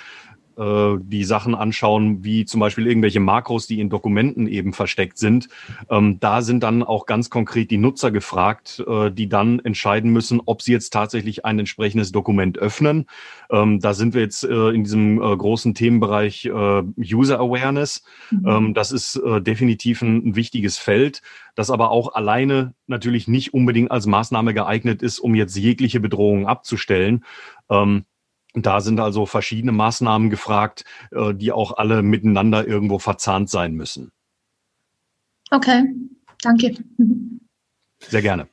äh, die Sachen anschauen, wie zum Beispiel irgendwelche Makros, die in Dokumenten eben versteckt sind. Ähm, da sind dann auch ganz konkret die Nutzer gefragt, äh, die dann entscheiden müssen, ob sie jetzt tatsächlich ein entsprechendes Dokument öffnen. Ähm, da sind wir jetzt äh, in diesem äh, großen Themenbereich äh, User Awareness. Mhm. Ähm, das ist äh, definitiv ein, ein wichtiges Feld, das aber auch alleine natürlich nicht unbedingt als Maßnahme geeignet ist, um jetzt jegliche Bedrohung abzustellen. Ähm, da sind also verschiedene Maßnahmen gefragt, äh, die auch alle miteinander irgendwo verzahnt sein müssen. Okay, danke. Sehr gerne.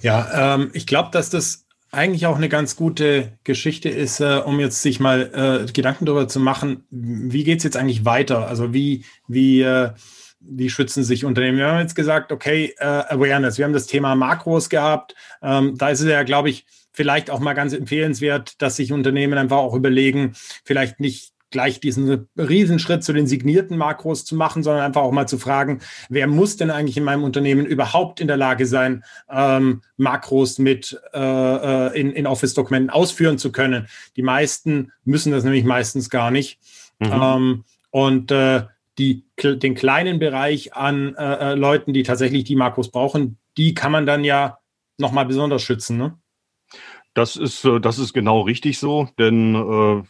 Ja, ähm, ich glaube, dass das eigentlich auch eine ganz gute Geschichte ist, äh, um jetzt sich mal äh, Gedanken darüber zu machen, wie geht es jetzt eigentlich weiter? Also wie, wie, äh, wie schützen sich Unternehmen? Wir haben jetzt gesagt, okay, äh, Awareness, wir haben das Thema Makros gehabt. Ähm, da ist es ja, glaube ich, vielleicht auch mal ganz empfehlenswert, dass sich Unternehmen einfach auch überlegen, vielleicht nicht gleich diesen Riesenschritt zu den signierten Makros zu machen, sondern einfach auch mal zu fragen, wer muss denn eigentlich in meinem Unternehmen überhaupt in der Lage sein, ähm, Makros mit äh, äh in, in Office-Dokumenten ausführen zu können. Die meisten müssen das nämlich meistens gar nicht. Mhm. Ähm, und äh, die, den kleinen Bereich an äh, äh, Leuten, die tatsächlich die Makros brauchen, die kann man dann ja nochmal besonders schützen. Ne? Das ist, äh, das ist genau richtig so, denn äh,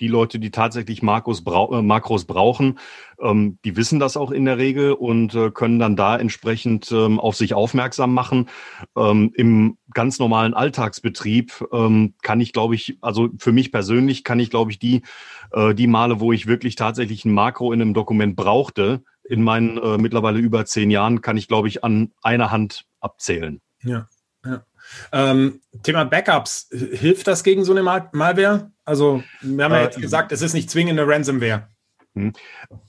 die Leute, die tatsächlich Makros, brau äh, Makros brauchen, ähm, die wissen das auch in der Regel und können dann da entsprechend ähm, auf sich aufmerksam machen. Ähm, Im ganz normalen Alltagsbetrieb kann ich, glaube ich, also für mich persönlich kann ich, glaube ich, die, die Male, wo ich wirklich tatsächlich ein Makro in einem Dokument brauchte, in meinen äh, mittlerweile über zehn Jahren, kann ich, glaube ich, an einer Hand abzählen. Ja. Ähm, Thema Backups, hilft das gegen so eine Mal Malware? Also, wir haben ja jetzt äh, gesagt, es ist nicht zwingend eine Ransomware. Hm.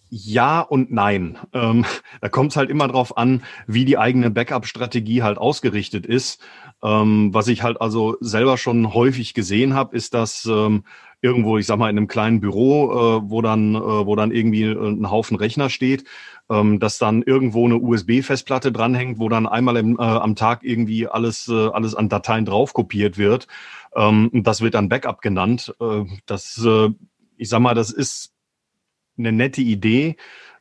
Ja und nein. Ähm, da kommt es halt immer drauf an, wie die eigene Backup-Strategie halt ausgerichtet ist. Ähm, was ich halt also selber schon häufig gesehen habe, ist, dass ähm, irgendwo, ich sag mal, in einem kleinen Büro, äh, wo dann, äh, wo dann irgendwie äh, ein Haufen Rechner steht, ähm, dass dann irgendwo eine USB-Festplatte dranhängt, wo dann einmal im, äh, am Tag irgendwie alles, äh, alles an Dateien drauf kopiert wird. Ähm, das wird dann Backup genannt. Äh, das, äh, ich sag mal, das ist eine nette Idee.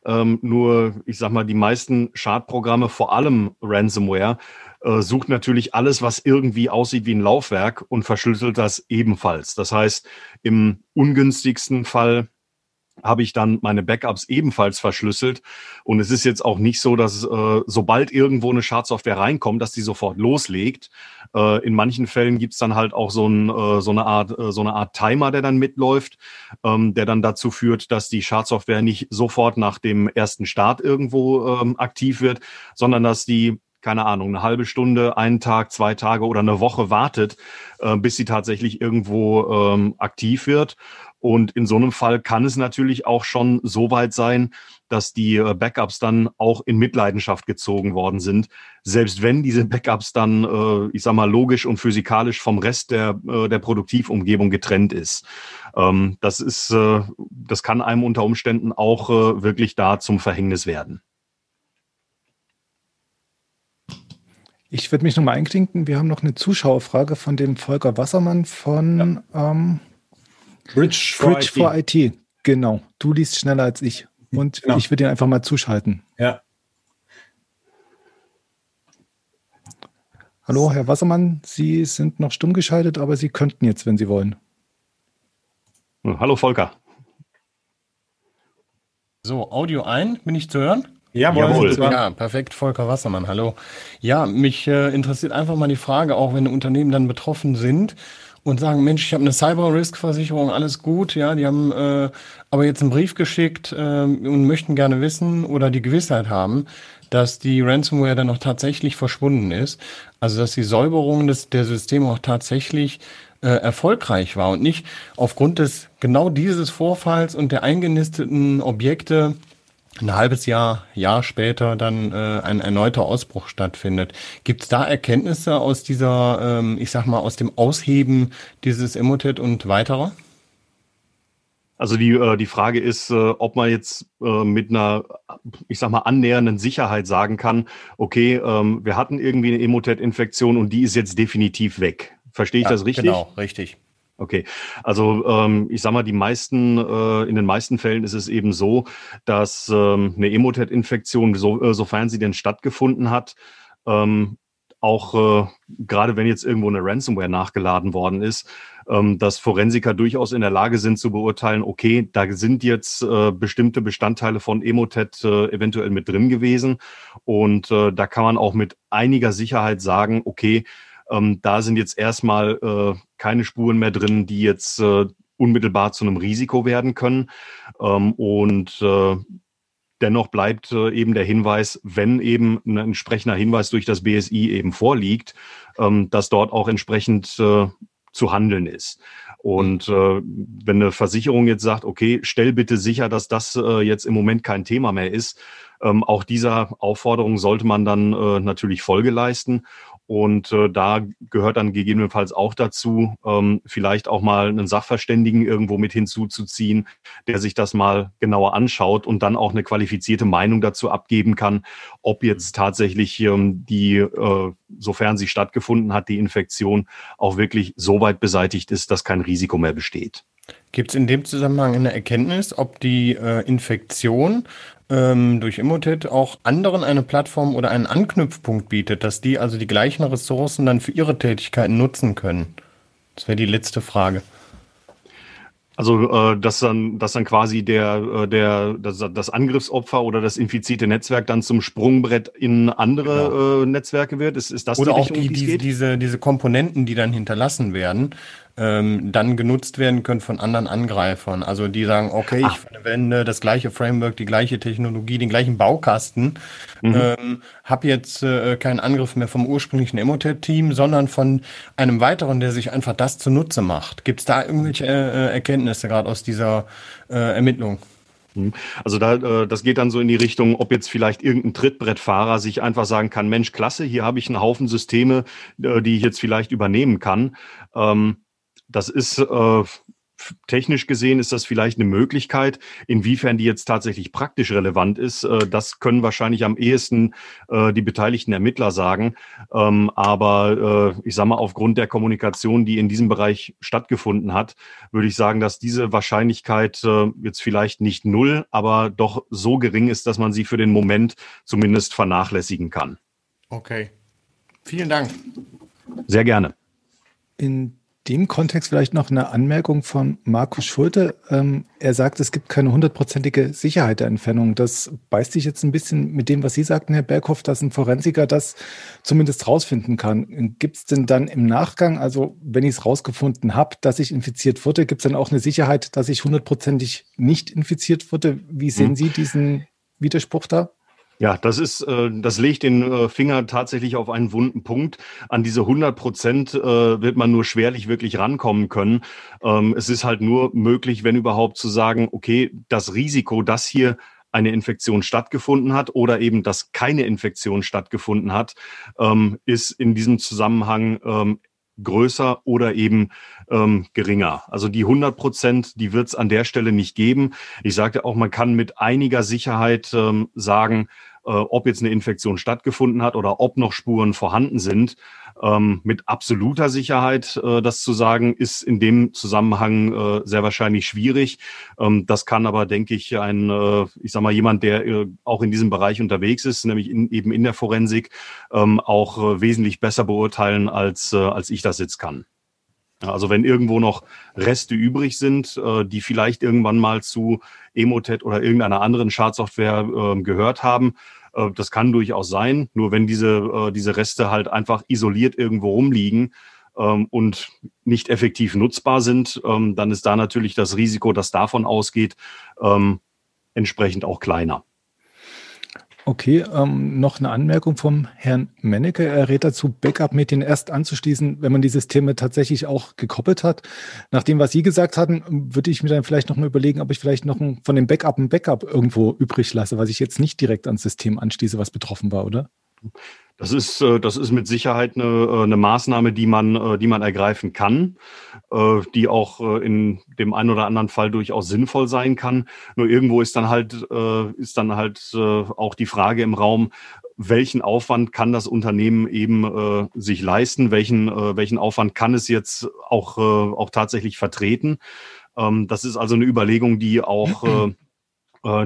Ähm, nur, ich sag mal, die meisten Schadprogramme, vor allem Ransomware, äh, sucht natürlich alles, was irgendwie aussieht wie ein Laufwerk und verschlüsselt das ebenfalls. Das heißt, im ungünstigsten Fall habe ich dann meine Backups ebenfalls verschlüsselt. Und es ist jetzt auch nicht so, dass äh, sobald irgendwo eine Schadsoftware reinkommt, dass die sofort loslegt. Äh, in manchen Fällen gibt's dann halt auch so, ein, äh, so, eine Art, äh, so eine Art Timer, der dann mitläuft, ähm, der dann dazu führt, dass die Schadsoftware nicht sofort nach dem ersten Start irgendwo ähm, aktiv wird, sondern dass die keine Ahnung, eine halbe Stunde, einen Tag, zwei Tage oder eine Woche wartet, äh, bis sie tatsächlich irgendwo ähm, aktiv wird. Und in so einem Fall kann es natürlich auch schon so weit sein, dass die äh, Backups dann auch in Mitleidenschaft gezogen worden sind. Selbst wenn diese Backups dann, äh, ich sag mal, logisch und physikalisch vom Rest der, äh, der Produktivumgebung getrennt ist. Ähm, das ist, das kann einem unter Umständen auch wirklich da zum Verhängnis werden. Ich würde mich nochmal einklinken. Wir haben noch eine Zuschauerfrage von dem Volker Wassermann von ja. ähm, Bridge for, Bridge IT. for IT. Genau. Du liest schneller als ich. Und genau. ich würde ihn einfach mal zuschalten. Ja. Hallo, Herr Wassermann, Sie sind noch stumm geschaltet, aber Sie könnten jetzt, wenn Sie wollen. Hallo, Volker. So, Audio ein, bin ich zu hören? Jawohl. Jawohl. Ja, perfekt, Volker Wassermann, hallo. Ja, mich äh, interessiert einfach mal die Frage, auch wenn Unternehmen dann betroffen sind und sagen, Mensch, ich habe eine Cyber-Risk-Versicherung, alles gut, ja, die haben äh, aber jetzt einen Brief geschickt äh, und möchten gerne wissen oder die Gewissheit haben, dass die Ransomware dann auch tatsächlich verschwunden ist. Also dass die Säuberung des, der Systeme auch tatsächlich äh, erfolgreich war und nicht aufgrund des genau dieses Vorfalls und der eingenisteten Objekte ein halbes Jahr, Jahr später dann äh, ein erneuter Ausbruch stattfindet. Gibt es da Erkenntnisse aus dieser, ähm, ich sag mal, aus dem Ausheben dieses Emotet und weiterer? Also die, äh, die Frage ist, äh, ob man jetzt äh, mit einer, ich sag mal, annähernden Sicherheit sagen kann, okay, ähm, wir hatten irgendwie eine Emotet-Infektion und die ist jetzt definitiv weg. Verstehe ich ja, das richtig? Genau, richtig. Okay, also ähm, ich sag mal, die meisten, äh, in den meisten Fällen ist es eben so, dass ähm, eine Emotet-Infektion, so, äh, sofern sie denn stattgefunden hat, ähm, auch äh, gerade wenn jetzt irgendwo eine Ransomware nachgeladen worden ist, ähm, dass Forensiker durchaus in der Lage sind zu beurteilen, okay, da sind jetzt äh, bestimmte Bestandteile von Emotet äh, eventuell mit drin gewesen. Und äh, da kann man auch mit einiger Sicherheit sagen, okay, ähm, da sind jetzt erstmal äh, keine Spuren mehr drin, die jetzt äh, unmittelbar zu einem Risiko werden können. Ähm, und äh, dennoch bleibt äh, eben der Hinweis, wenn eben ein entsprechender Hinweis durch das BSI eben vorliegt, ähm, dass dort auch entsprechend äh, zu handeln ist. Und äh, wenn eine Versicherung jetzt sagt, okay, stell bitte sicher, dass das äh, jetzt im Moment kein Thema mehr ist, ähm, auch dieser Aufforderung sollte man dann äh, natürlich Folge leisten. Und äh, da gehört dann gegebenenfalls auch dazu, ähm, vielleicht auch mal einen Sachverständigen irgendwo mit hinzuzuziehen, der sich das mal genauer anschaut und dann auch eine qualifizierte Meinung dazu abgeben kann, ob jetzt tatsächlich ähm, die, äh, sofern sie stattgefunden hat, die Infektion auch wirklich so weit beseitigt ist, dass kein Risiko mehr besteht. Gibt es in dem Zusammenhang eine Erkenntnis, ob die äh, Infektion ähm, durch Emotet auch anderen eine Plattform oder einen Anknüpfpunkt bietet, dass die also die gleichen Ressourcen dann für ihre Tätigkeiten nutzen können? Das wäre die letzte Frage. Also äh, dass dann, dass dann quasi der, äh, der, das, das Angriffsopfer oder das infizierte Netzwerk dann zum Sprungbrett in andere genau. äh, Netzwerke wird. Ist, ist das oder die Richtung, auch die, die, diese, diese Komponenten, die dann hinterlassen werden, ähm, dann genutzt werden können von anderen Angreifern. Also die sagen, okay, ah. ich verwende das gleiche Framework, die gleiche Technologie, den gleichen Baukasten, mhm. ähm, habe jetzt äh, keinen Angriff mehr vom ursprünglichen Emotet-Team, sondern von einem weiteren, der sich einfach das zunutze macht. Gibt es da irgendwelche äh, Erkenntnisse gerade aus dieser äh, Ermittlung? Mhm. Also da, äh, das geht dann so in die Richtung, ob jetzt vielleicht irgendein Trittbrettfahrer sich einfach sagen kann, Mensch, klasse, hier habe ich einen Haufen Systeme, äh, die ich jetzt vielleicht übernehmen kann. Ähm, das ist äh, technisch gesehen ist das vielleicht eine Möglichkeit. Inwiefern die jetzt tatsächlich praktisch relevant ist, äh, das können wahrscheinlich am ehesten äh, die beteiligten Ermittler sagen. Ähm, aber äh, ich sage mal, aufgrund der Kommunikation, die in diesem Bereich stattgefunden hat, würde ich sagen, dass diese Wahrscheinlichkeit äh, jetzt vielleicht nicht null, aber doch so gering ist, dass man sie für den Moment zumindest vernachlässigen kann. Okay. Vielen Dank. Sehr gerne. In dem Kontext vielleicht noch eine Anmerkung von Markus Schulte. Ähm, er sagt, es gibt keine hundertprozentige Sicherheit der Entfernung. Das beißt sich jetzt ein bisschen mit dem, was Sie sagten, Herr Berghoff, dass ein Forensiker das zumindest rausfinden kann. Gibt es denn dann im Nachgang, also wenn ich es rausgefunden habe, dass ich infiziert wurde, gibt es dann auch eine Sicherheit, dass ich hundertprozentig nicht infiziert wurde? Wie sehen hm. Sie diesen Widerspruch da? Ja, das ist, äh, das legt den äh, Finger tatsächlich auf einen wunden Punkt. An diese 100 Prozent äh, wird man nur schwerlich wirklich rankommen können. Ähm, es ist halt nur möglich, wenn überhaupt zu sagen, okay, das Risiko, dass hier eine Infektion stattgefunden hat oder eben, dass keine Infektion stattgefunden hat, ähm, ist in diesem Zusammenhang ähm, größer oder eben ähm, geringer. Also die 100 Prozent, die wird es an der Stelle nicht geben. Ich sagte auch, man kann mit einiger Sicherheit ähm, sagen, äh, ob jetzt eine Infektion stattgefunden hat oder ob noch Spuren vorhanden sind. Ähm, mit absoluter Sicherheit äh, das zu sagen, ist in dem Zusammenhang äh, sehr wahrscheinlich schwierig. Ähm, das kann aber, denke ich, ein, äh, ich sag mal, jemand, der äh, auch in diesem Bereich unterwegs ist, nämlich in, eben in der Forensik, ähm, auch äh, wesentlich besser beurteilen, als, äh, als ich das jetzt kann. Also wenn irgendwo noch Reste übrig sind, äh, die vielleicht irgendwann mal zu Emotet oder irgendeiner anderen Schadsoftware äh, gehört haben, äh, das kann durchaus sein. Nur wenn diese, äh, diese Reste halt einfach isoliert irgendwo rumliegen ähm, und nicht effektiv nutzbar sind, ähm, dann ist da natürlich das Risiko, das davon ausgeht, ähm, entsprechend auch kleiner. Okay, ähm, noch eine Anmerkung vom Herrn Mennecke. Er rät dazu, Backup-Medien erst anzuschließen, wenn man die Systeme tatsächlich auch gekoppelt hat. Nach dem, was Sie gesagt hatten, würde ich mir dann vielleicht noch mal überlegen, ob ich vielleicht noch ein, von dem Backup ein Backup irgendwo übrig lasse, was ich jetzt nicht direkt ans System anschließe, was betroffen war, oder? Das ist, äh, das ist mit Sicherheit eine, äh, eine Maßnahme, die man, äh, die man ergreifen kann, die auch in dem einen oder anderen Fall durchaus sinnvoll sein kann. Nur irgendwo ist dann halt, ist dann halt auch die Frage im Raum, welchen Aufwand kann das Unternehmen eben sich leisten? Welchen, welchen Aufwand kann es jetzt auch, auch tatsächlich vertreten? Ähm, das ist also eine Überlegung, die auch,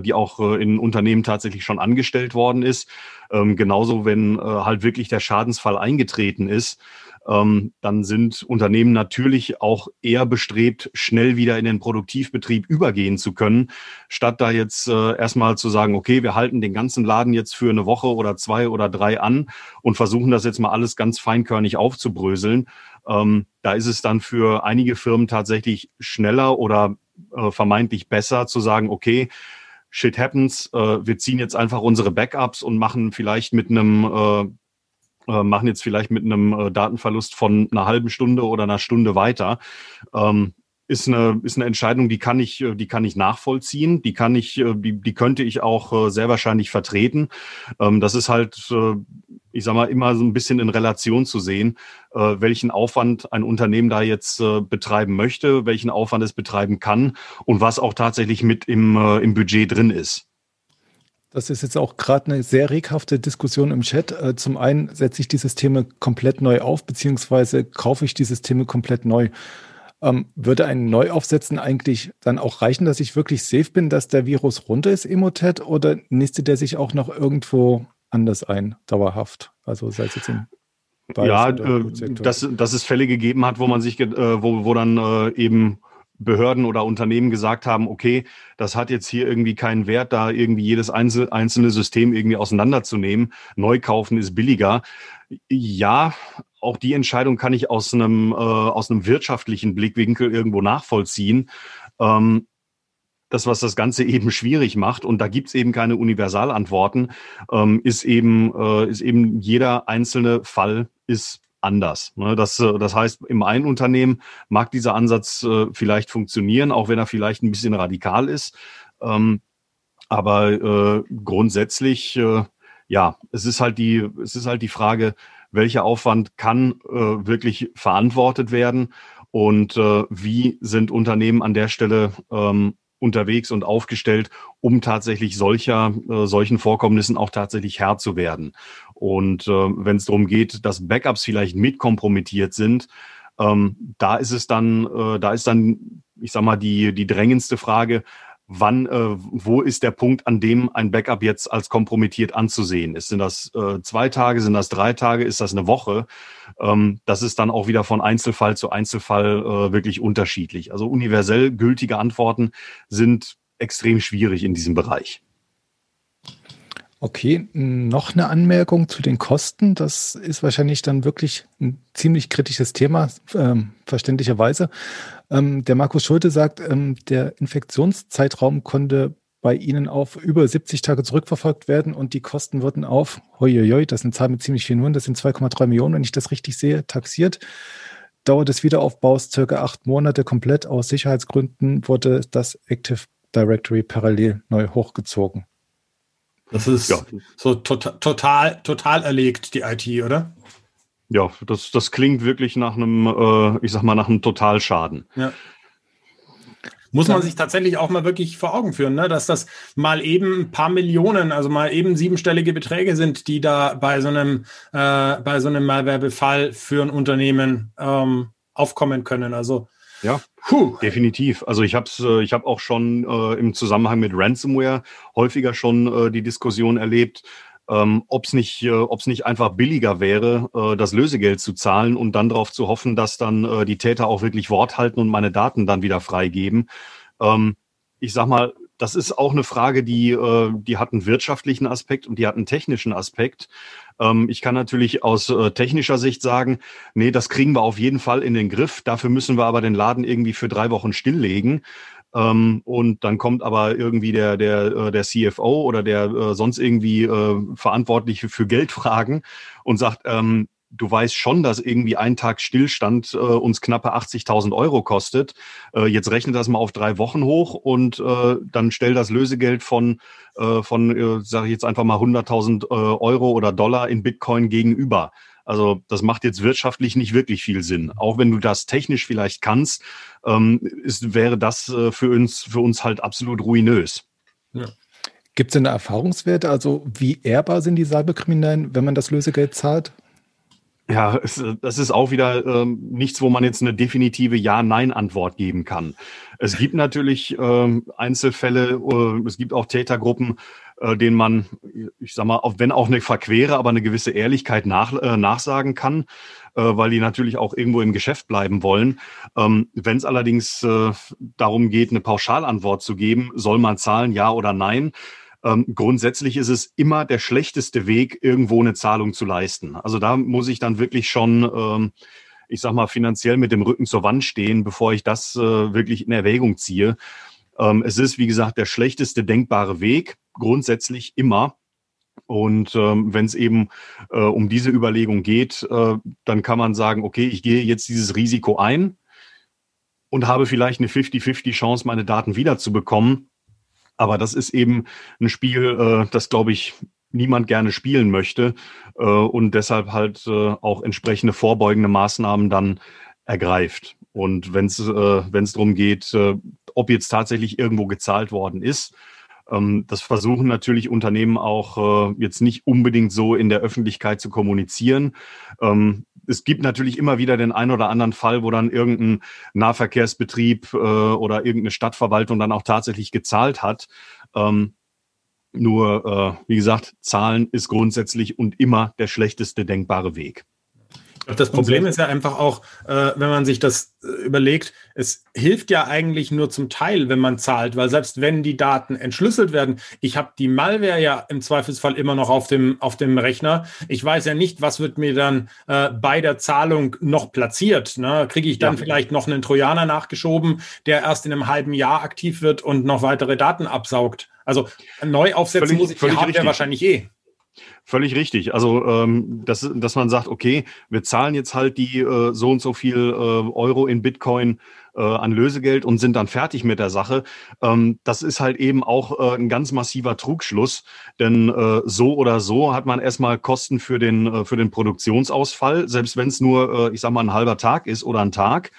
die auch in Unternehmen tatsächlich schon angestellt worden ist. Ähm, genauso, wenn äh, halt wirklich der Schadensfall eingetreten ist, ähm, dann sind Unternehmen natürlich auch eher bestrebt, schnell wieder in den Produktivbetrieb übergehen zu können, statt da jetzt äh, erstmal zu sagen, okay, wir halten den ganzen Laden jetzt für eine Woche oder zwei oder drei an und versuchen das jetzt mal alles ganz feinkörnig aufzubröseln. Ähm, da ist es dann für einige Firmen tatsächlich schneller oder äh, vermeintlich besser zu sagen, okay, shit happens, äh, wir ziehen jetzt einfach unsere Backups und machen vielleicht mit einem äh, äh, machen jetzt vielleicht mit einem äh, Datenverlust von einer halben Stunde oder einer Stunde weiter. Ähm, ist eine, ist eine Entscheidung, die kann ich, äh, die kann ich nachvollziehen, die kann ich, äh, die, die könnte ich auch sehr wahrscheinlich vertreten. Ähm, das ist halt ich sag mal, immer so ein bisschen in Relation zu sehen, äh, welchen Aufwand ein Unternehmen da jetzt äh, betreiben möchte, welchen Aufwand es betreiben kann und was auch tatsächlich mit im, äh, im Budget drin ist. Das ist jetzt auch gerade eine sehr reghafte Diskussion im Chat. Äh, zum einen setze ich die Systeme komplett neu auf, beziehungsweise kaufe ich die Systeme komplett neu. Ähm, würde ein Neuaufsetzen eigentlich dann auch reichen, dass ich wirklich safe bin, dass der Virus runter ist, Emotet, oder nistet der sich auch noch irgendwo anders ein, dauerhaft. Also sei es jetzt in ja, äh, dass, dass es Fälle gegeben hat, wo man sich, äh, wo, wo dann äh, eben Behörden oder Unternehmen gesagt haben, okay, das hat jetzt hier irgendwie keinen Wert, da irgendwie jedes einzelne System irgendwie auseinanderzunehmen. Neu kaufen ist billiger. Ja, auch die Entscheidung kann ich aus einem, äh, aus einem wirtschaftlichen Blickwinkel irgendwo nachvollziehen. Ähm, das, was das Ganze eben schwierig macht, und da gibt's eben keine Universalantworten, ähm, ist eben, äh, ist eben jeder einzelne Fall ist anders. Ne? Das, äh, das heißt, im einen Unternehmen mag dieser Ansatz äh, vielleicht funktionieren, auch wenn er vielleicht ein bisschen radikal ist. Ähm, aber äh, grundsätzlich, ja, es ist halt die, es ist halt die Frage, welcher Aufwand kann wirklich verantwortet werden und wie sind Unternehmen an der Stelle ähm, unterwegs und aufgestellt, um tatsächlich solcher, äh, solchen Vorkommnissen auch tatsächlich Herr zu werden. Und äh, wenn es darum geht, dass Backups vielleicht mit kompromittiert sind, ähm, da ist es dann, äh, da ist dann, ich sag mal, die, die drängendste Frage, wann, äh, wo ist der Punkt, an dem ein Backup jetzt als kompromittiert anzusehen ist? Sind das äh, zwei Tage, sind das drei Tage, ist das eine Woche? Ähm, das ist dann auch wieder von Einzelfall zu Einzelfall äh, wirklich unterschiedlich. Also universell gültige Antworten sind extrem schwierig in diesem Bereich. Okay, noch eine Anmerkung zu den Kosten. Das ist wahrscheinlich dann wirklich ein ziemlich kritisches Thema, ähm, verständlicherweise. Ähm, der Markus Schulte sagt, ähm, der Infektionszeitraum konnte bei Ihnen auf über 70 Tage zurückverfolgt werden und die Kosten wurden auf, hoi, das ist eine Zahl mit ziemlich vielen Nummern, das sind 2,3 Millionen, wenn ich das richtig sehe, taxiert. Dauer des Wiederaufbaus circa acht Monate komplett. Aus Sicherheitsgründen wurde das Active Directory parallel neu hochgezogen. Das ist ja. so total, total, total erlegt, die IT, oder? Ja, das, das klingt wirklich nach einem, äh, ich sag mal, nach einem Totalschaden. Ja. Muss man sich tatsächlich auch mal wirklich vor Augen führen, ne? dass das mal eben ein paar Millionen, also mal eben siebenstellige Beträge sind, die da bei so einem, äh, bei so einem Malwarebefall für ein Unternehmen ähm, aufkommen können. Also ja, Puh. definitiv. Also ich habe äh, ich hab auch schon äh, im Zusammenhang mit Ransomware häufiger schon äh, die Diskussion erlebt, ähm, ob es nicht, äh, ob's nicht einfach billiger wäre, äh, das Lösegeld zu zahlen und dann darauf zu hoffen, dass dann äh, die Täter auch wirklich Wort halten und meine Daten dann wieder freigeben. Ähm, ich sag mal, das ist auch eine Frage, die, äh, die hat einen wirtschaftlichen Aspekt und die hat einen technischen Aspekt. Ähm, ich kann natürlich aus äh, technischer Sicht sagen, nee, das kriegen wir auf jeden Fall in den Griff. Dafür müssen wir aber den Laden irgendwie für drei Wochen stilllegen. Ähm, und dann kommt aber irgendwie der, der, äh, der CFO oder der äh, sonst irgendwie Verantwortliche für Geldfragen und sagt, ähm, du weißt schon, dass irgendwie ein Tag Stillstand äh, uns knappe 80.000 Euro kostet. Äh, jetzt rechne das mal auf drei Wochen hoch und äh, dann stell das Lösegeld von, äh, von äh, sage ich jetzt einfach mal 100.000 äh, Euro oder Dollar in Bitcoin gegenüber. Also das macht jetzt wirtschaftlich nicht wirklich viel Sinn. Auch wenn du das technisch vielleicht kannst, ähm, ist, wäre das äh, für, uns, für uns halt absolut ruinös. Ja. Gibt es denn Erfahrungswerte? Also wie ehrbar sind die Cyberkriminellen, wenn man das Lösegeld zahlt? Ja, es, das ist auch wieder ähm, nichts, wo man jetzt eine definitive Ja-Nein-Antwort geben kann. Es gibt natürlich ähm, Einzelfälle, äh, es gibt auch Tätergruppen, äh, denen man, ich sag mal, auch wenn auch eine verquere, aber eine gewisse Ehrlichkeit nach, äh, nachsagen kann, äh, weil die natürlich auch irgendwo im Geschäft bleiben wollen. Ähm, wenn es allerdings äh, darum geht, eine Pauschalantwort zu geben, soll man zahlen, ja oder nein, ähm, grundsätzlich ist es immer der schlechteste Weg, irgendwo eine Zahlung zu leisten. Also da muss ich dann wirklich schon, ähm, ich sag mal, finanziell mit dem Rücken zur Wand stehen, bevor ich das äh, wirklich in Erwägung ziehe. Ähm, es ist, wie gesagt, der schlechteste denkbare Weg, grundsätzlich immer. Und ähm, wenn es eben äh, um diese Überlegung geht, äh, dann kann man sagen, okay, ich gehe jetzt dieses Risiko ein und habe vielleicht eine 50-50 Chance, meine Daten wiederzubekommen. Aber das ist eben ein Spiel, äh, das, glaube ich, niemand gerne spielen möchte äh, und deshalb halt äh, auch entsprechende vorbeugende Maßnahmen dann ergreift. Und wenn es äh, wenn's darum geht, ob jetzt tatsächlich irgendwo gezahlt worden ist, ähm, das versuchen natürlich Unternehmen auch jetzt nicht unbedingt so in der Öffentlichkeit zu kommunizieren. Es gibt natürlich immer wieder den einen oder anderen Fall, wo dann irgendein Nahverkehrsbetrieb äh, oder irgendeine Stadtverwaltung dann auch tatsächlich gezahlt hat. Ähm, nur, äh, wie gesagt, Zahlen ist grundsätzlich und immer der schlechteste denkbare Weg. Das Problem ist ja einfach auch, äh, wenn man sich das äh, überlegt, es hilft ja eigentlich nur zum Teil, wenn man zahlt, weil selbst wenn die Daten entschlüsselt werden, ich habe die Malware ja im Zweifelsfall immer noch auf dem, auf dem Rechner. Ich weiß ja nicht, was wird mir dann äh, bei der Zahlung noch platziert. Ne? Kriege ich dann ja. vielleicht noch einen Trojaner nachgeschoben, der erst in einem halben Jahr aktiv wird und noch weitere Daten absaugt? Also neu aufsetzen völlig, muss ich die Hardware wahrscheinlich eh. Völlig richtig. Also, ähm, dass, dass man sagt, okay, wir zahlen jetzt halt die äh, so und so viel äh, Euro in Bitcoin äh, an Lösegeld und sind dann fertig mit der Sache. Ähm, das ist halt eben auch äh, ein ganz massiver Trugschluss, denn äh, so oder so hat man erstmal Kosten für den, äh, für den Produktionsausfall, selbst wenn es nur, äh, ich sag mal, ein halber Tag ist oder ein Tag.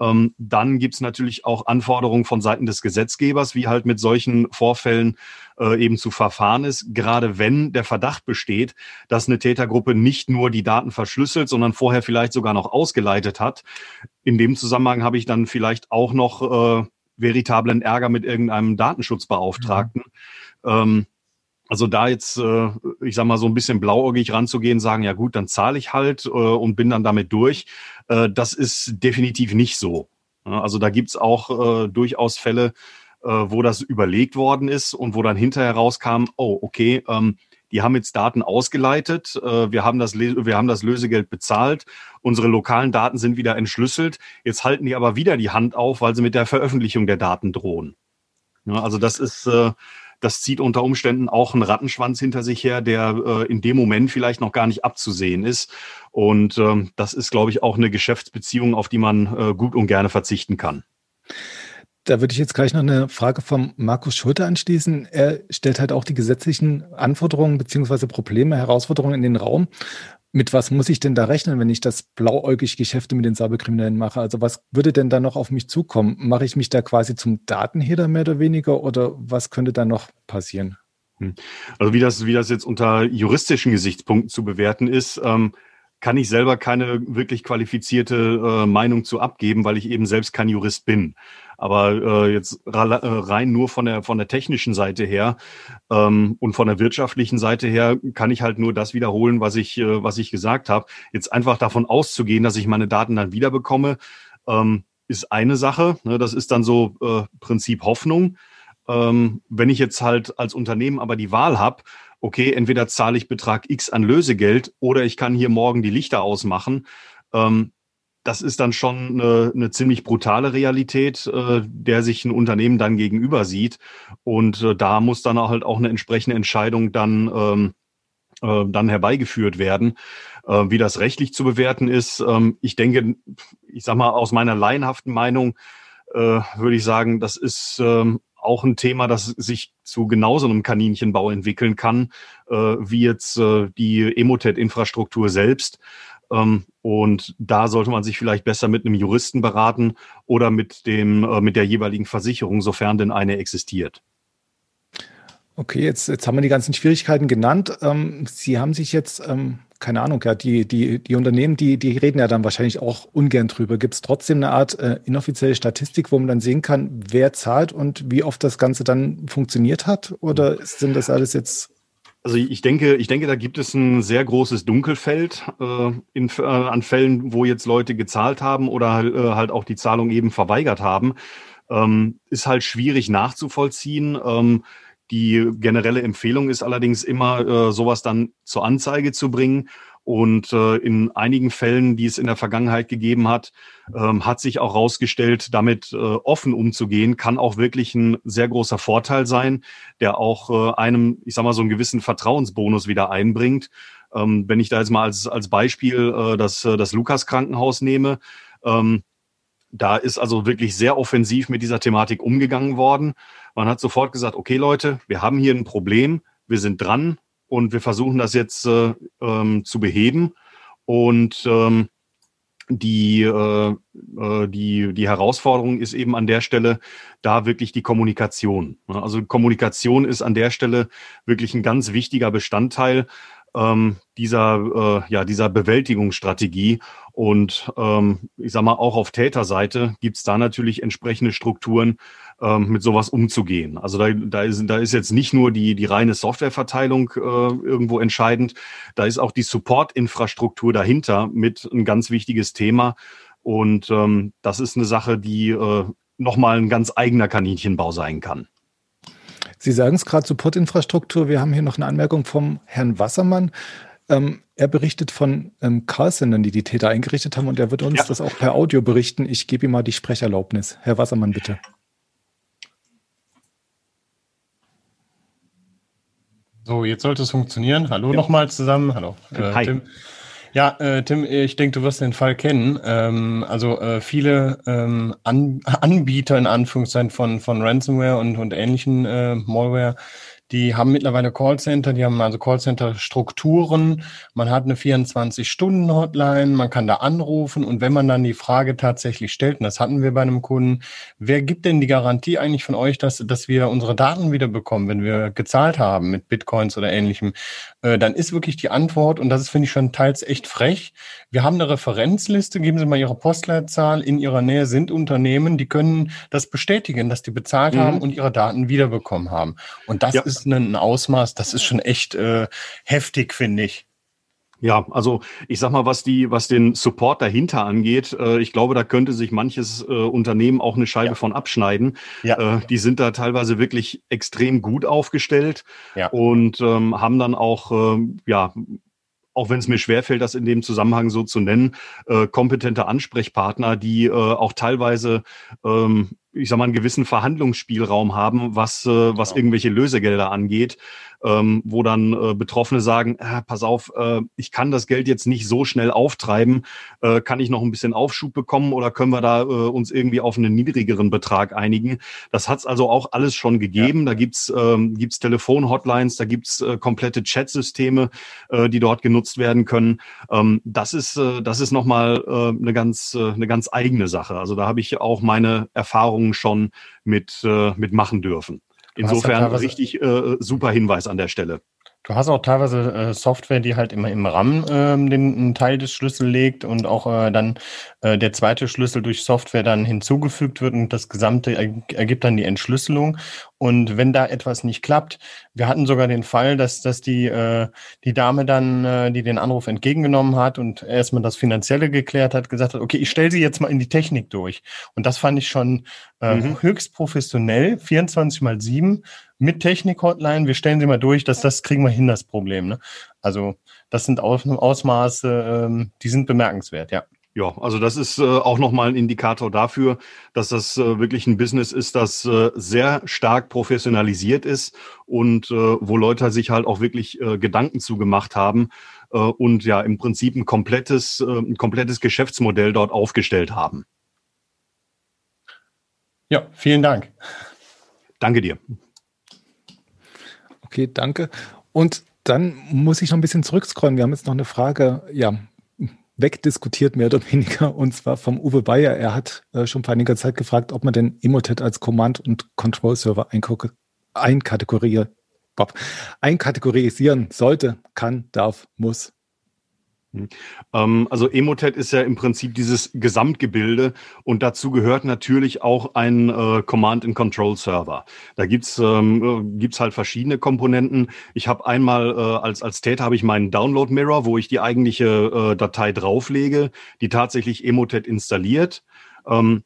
Ähm, dann gibt es natürlich auch Anforderungen von Seiten des Gesetzgebers, wie halt mit solchen Vorfällen äh, eben zu verfahren ist, gerade wenn der Verdacht besteht, dass eine Tätergruppe nicht nur die Daten verschlüsselt, sondern vorher vielleicht sogar noch ausgeleitet hat. In dem Zusammenhang habe ich dann vielleicht auch noch äh, veritablen Ärger mit irgendeinem Datenschutzbeauftragten. Mhm. Ähm, also da jetzt, äh, ich sag mal, so ein bisschen blauäugig ranzugehen, sagen, ja gut, dann zahle ich halt äh, und bin dann damit durch, äh, das ist definitiv nicht so. Also da gibt's auch äh, durchaus Fälle, wo das überlegt worden ist und wo dann hinterher rauskam, oh, okay, ähm, die haben jetzt Daten ausgeleitet, wir, haben das, wir haben das Lösegeld bezahlt, unsere lokalen Daten sind wieder entschlüsselt, jetzt halten die aber wieder die Hand auf, weil sie mit der Veröffentlichung der Daten drohen. Also das ist, äh, das zieht unter Umständen auch einen Rattenschwanz hinter sich her, der äh, in dem Moment vielleicht noch gar nicht abzusehen ist. Und ähm, das ist, glaube ich, auch eine Geschäftsbeziehung, auf die man äh, gut und gerne verzichten kann. Da würde ich jetzt gleich noch eine Frage von Markus Schulte anschließen. Er stellt halt auch die gesetzlichen Anforderungen beziehungsweise Probleme, Herausforderungen in den Raum. Mit was muss ich denn da rechnen, wenn ich das blauäugig Geschäfte mit den Cyberkriminellen mache? Also was würde denn da noch auf mich zukommen? Mache ich mich da quasi zum Datenheder mehr oder weniger oder was könnte da noch passieren? Hm. Also wie das, wie das jetzt unter juristischen Gesichtspunkten zu bewerten ist, ähm, kann ich selber keine wirklich qualifizierte äh, Meinung zu abgeben, weil ich eben selbst kein Jurist bin. Aber äh, jetzt äh, rein nur von der von der technischen Seite her ähm, und von der wirtschaftlichen Seite her kann ich halt nur das wiederholen, was ich äh, was ich gesagt habe. Jetzt einfach davon auszugehen, dass ich meine Daten dann wieder bekomme, ähm, ist eine Sache. Ne? Das ist dann so äh, Prinzip Hoffnung. Ähm, wenn ich jetzt halt als Unternehmen aber die Wahl habe, okay, entweder zahle ich Betrag X an Lösegeld oder ich kann hier morgen die Lichter ausmachen. Ähm, das ist dann schon eine, eine ziemlich brutale Realität, äh, der sich ein Unternehmen dann gegenüber sieht. Und äh, da muss dann auch halt auch eine entsprechende Entscheidung dann, ähm, äh, dann herbeigeführt werden. Äh, wie das rechtlich zu bewerten ist, ähm, ich denke, ich sag mal, aus meiner laienhaften Meinung äh, würde ich sagen, das ist ähm, auch ein Thema, das sich zu genauso einem Kaninchenbau entwickeln kann, äh, wie jetzt äh, die Emotet-Infrastruktur selbst. Ähm, und da sollte man sich vielleicht besser mit einem Juristen beraten oder mit dem, äh, mit der jeweiligen Versicherung, sofern denn eine existiert. Okay, jetzt, jetzt haben wir die ganzen Schwierigkeiten genannt. Ähm, Sie haben sich jetzt, ähm, keine Ahnung, ja, die, die, die Unternehmen, die, die reden ja dann wahrscheinlich auch ungern drüber. Gibt es trotzdem eine Art äh, inoffizielle Statistik, wo man dann sehen kann, wer zahlt und wie oft das Ganze dann funktioniert hat? Oder sind das alles jetzt also ich denke, ich denke, da gibt es ein sehr großes Dunkelfeld äh, in, äh, an Fällen, wo jetzt Leute gezahlt haben oder äh, halt auch die Zahlung eben verweigert haben. Ähm, ist halt schwierig nachzuvollziehen. Ähm, die generelle Empfehlung ist allerdings immer, äh, sowas dann zur Anzeige zu bringen und äh, in einigen Fällen, die es in der Vergangenheit gegeben hat, ähm, hat sich auch herausgestellt, damit äh, offen umzugehen, kann auch wirklich ein sehr großer Vorteil sein, der auch äh, einem, ich sag mal, so einen gewissen Vertrauensbonus wieder einbringt. Ähm, wenn ich da jetzt mal als, als Beispiel äh, das, äh, das Lukas Krankenhaus nehme, ähm, da ist also wirklich sehr offensiv mit dieser Thematik umgegangen worden. Man hat sofort gesagt, okay Leute, wir haben hier ein Problem, wir sind dran, und wir versuchen das jetzt äh, ähm, zu beheben. Und ähm, die, äh, äh, die, die Herausforderung ist eben an der Stelle da wirklich die Kommunikation. Also Kommunikation ist an der Stelle wirklich ein ganz wichtiger Bestandteil ähm, dieser, äh, ja, dieser Bewältigungsstrategie. Und ähm, ich sage mal, auch auf Täterseite gibt es da natürlich entsprechende Strukturen, ähm, mit sowas umzugehen. Also da, da, ist, da ist jetzt nicht nur die, die reine Softwareverteilung äh, irgendwo entscheidend, da ist auch die Support-Infrastruktur dahinter mit ein ganz wichtiges Thema. Und ähm, das ist eine Sache, die äh, nochmal ein ganz eigener Kaninchenbau sein kann. Sie sagen es gerade, Supportinfrastruktur. Wir haben hier noch eine Anmerkung vom Herrn Wassermann. Ähm, er berichtet von ähm, Callcentern, die die Täter eingerichtet haben und er wird uns ja. das auch per Audio berichten. Ich gebe ihm mal die Sprecherlaubnis. Herr Wassermann, bitte. So, jetzt sollte es funktionieren. Hallo ja. nochmal zusammen. Hallo. Äh, Hi. Tim. Ja, äh, Tim, ich denke, du wirst den Fall kennen. Ähm, also äh, viele ähm, An Anbieter in Anführungszeichen von, von Ransomware und, und ähnlichen äh, Malware die haben mittlerweile Callcenter, die haben also Callcenter-Strukturen. Man hat eine 24-Stunden-Hotline, man kann da anrufen und wenn man dann die Frage tatsächlich stellt, und das hatten wir bei einem Kunden, wer gibt denn die Garantie eigentlich von euch, dass, dass wir unsere Daten wieder bekommen, wenn wir gezahlt haben mit Bitcoins oder ähnlichem, äh, dann ist wirklich die Antwort, und das ist, finde ich, schon teils echt frech, wir haben eine Referenzliste, geben Sie mal Ihre Postleitzahl, in Ihrer Nähe sind Unternehmen, die können das bestätigen, dass die bezahlt mhm. haben und ihre Daten wiederbekommen haben. Und das ja. ist ein Ausmaß, das ist schon echt äh, heftig, finde ich. Ja, also ich sag mal, was die, was den Support dahinter angeht, äh, ich glaube, da könnte sich manches äh, Unternehmen auch eine Scheibe ja. von abschneiden. Ja. Äh, die sind da teilweise wirklich extrem gut aufgestellt ja. und ähm, haben dann auch ähm, ja auch wenn es mir schwerfällt, das in dem Zusammenhang so zu nennen, äh, kompetente Ansprechpartner, die äh, auch teilweise, ähm, ich sag mal, einen gewissen Verhandlungsspielraum haben, was, äh, was genau. irgendwelche Lösegelder angeht. Ähm, wo dann äh, Betroffene sagen, äh, pass auf, äh, ich kann das Geld jetzt nicht so schnell auftreiben, äh, kann ich noch ein bisschen Aufschub bekommen oder können wir da äh, uns irgendwie auf einen niedrigeren Betrag einigen? Das hat es also auch alles schon gegeben. Ja. Da gibt's ähm, gibt's Telefon-Hotlines, da gibt's äh, komplette Chatsysteme, äh, die dort genutzt werden können. Ähm, das ist äh, das ist nochmal äh, eine ganz äh, eine ganz eigene Sache. Also da habe ich auch meine Erfahrungen schon mit äh, mit machen dürfen. Insofern richtig äh, super Hinweis an der Stelle. Du hast auch teilweise äh, Software, die halt immer im RAM ähm, den einen Teil des Schlüssels legt und auch äh, dann äh, der zweite Schlüssel durch Software dann hinzugefügt wird und das Gesamte ergibt dann die Entschlüsselung. Und wenn da etwas nicht klappt, wir hatten sogar den Fall, dass, dass die, äh, die Dame dann, äh, die den Anruf entgegengenommen hat und erstmal das Finanzielle geklärt hat, gesagt hat, okay, ich stelle sie jetzt mal in die Technik durch. Und das fand ich schon äh, mhm. höchst professionell, 24 mal 7 mit Technik-Hotline, wir stellen sie mal durch, dass das kriegen wir hin, das Problem. Ne? Also das sind Ausmaße, ähm, die sind bemerkenswert, ja. Ja, also das ist äh, auch nochmal ein Indikator dafür, dass das äh, wirklich ein Business ist, das äh, sehr stark professionalisiert ist und äh, wo Leute sich halt auch wirklich äh, Gedanken zugemacht haben äh, und ja im Prinzip ein komplettes, äh, ein komplettes Geschäftsmodell dort aufgestellt haben. Ja, vielen Dank. Danke dir. Okay, danke. Und dann muss ich noch ein bisschen zurückscrollen. Wir haben jetzt noch eine Frage, ja, wegdiskutiert, mehr oder weniger, und zwar vom Uwe Bayer. Er hat äh, schon vor einiger Zeit gefragt, ob man denn Emotet als Command- und Control-Server einkategorisieren sollte, kann, darf, muss. Hm. Ähm, also Emotet ist ja im Prinzip dieses Gesamtgebilde und dazu gehört natürlich auch ein äh, Command-and-Control-Server. Da gibt's ähm, äh, gibt's halt verschiedene Komponenten. Ich habe einmal äh, als, als Täter habe ich meinen Download-Mirror, wo ich die eigentliche äh, Datei drauflege, die tatsächlich Emotet installiert. Ähm,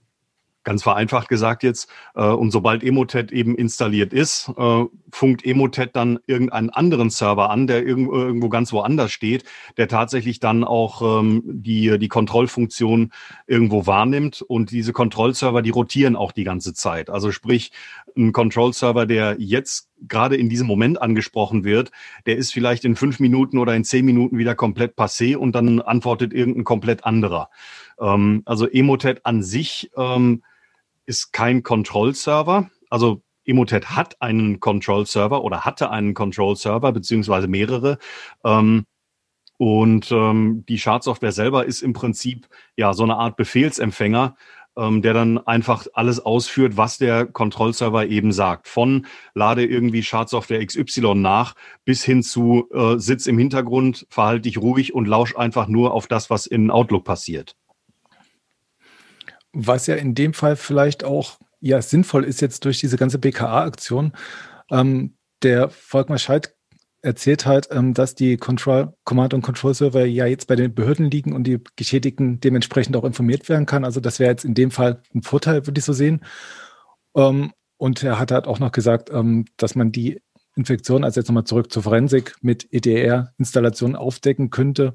ganz vereinfacht gesagt jetzt. Äh, und sobald Emotet eben installiert ist, äh, funkt Emotet dann irgendeinen anderen Server an, der irgendwo ganz woanders steht, der tatsächlich dann auch ähm, die, die Kontrollfunktion irgendwo wahrnimmt. Und diese Kontrollserver, die rotieren auch die ganze Zeit. Also sprich, ein Control-Server, der jetzt gerade in diesem Moment angesprochen wird, der ist vielleicht in fünf Minuten oder in zehn Minuten wieder komplett passé und dann antwortet irgendein komplett anderer. Ähm, also Emotet an sich ähm, ist kein Control-Server. Also Emotet hat einen Control-Server oder hatte einen Control-Server, beziehungsweise mehrere. Ähm, und ähm, die Schadsoftware selber ist im Prinzip ja so eine Art Befehlsempfänger, ähm, der dann einfach alles ausführt, was der Kontrollserver eben sagt. Von lade irgendwie Schadsoftware XY nach bis hin zu äh, sitz im Hintergrund, verhalte dich ruhig und lausch einfach nur auf das, was in Outlook passiert. Was ja in dem Fall vielleicht auch ja sinnvoll ist jetzt durch diese ganze BKA-Aktion. Ähm, der Volkmar Scheid erzählt halt, ähm, dass die Control, Command- und Control-Server ja jetzt bei den Behörden liegen und die Geschädigten dementsprechend auch informiert werden kann. Also das wäre jetzt in dem Fall ein Vorteil, würde ich so sehen. Ähm, und er hat halt auch noch gesagt, ähm, dass man die Infektion, also jetzt nochmal zurück zur Forensik, mit EDR-Installationen aufdecken könnte.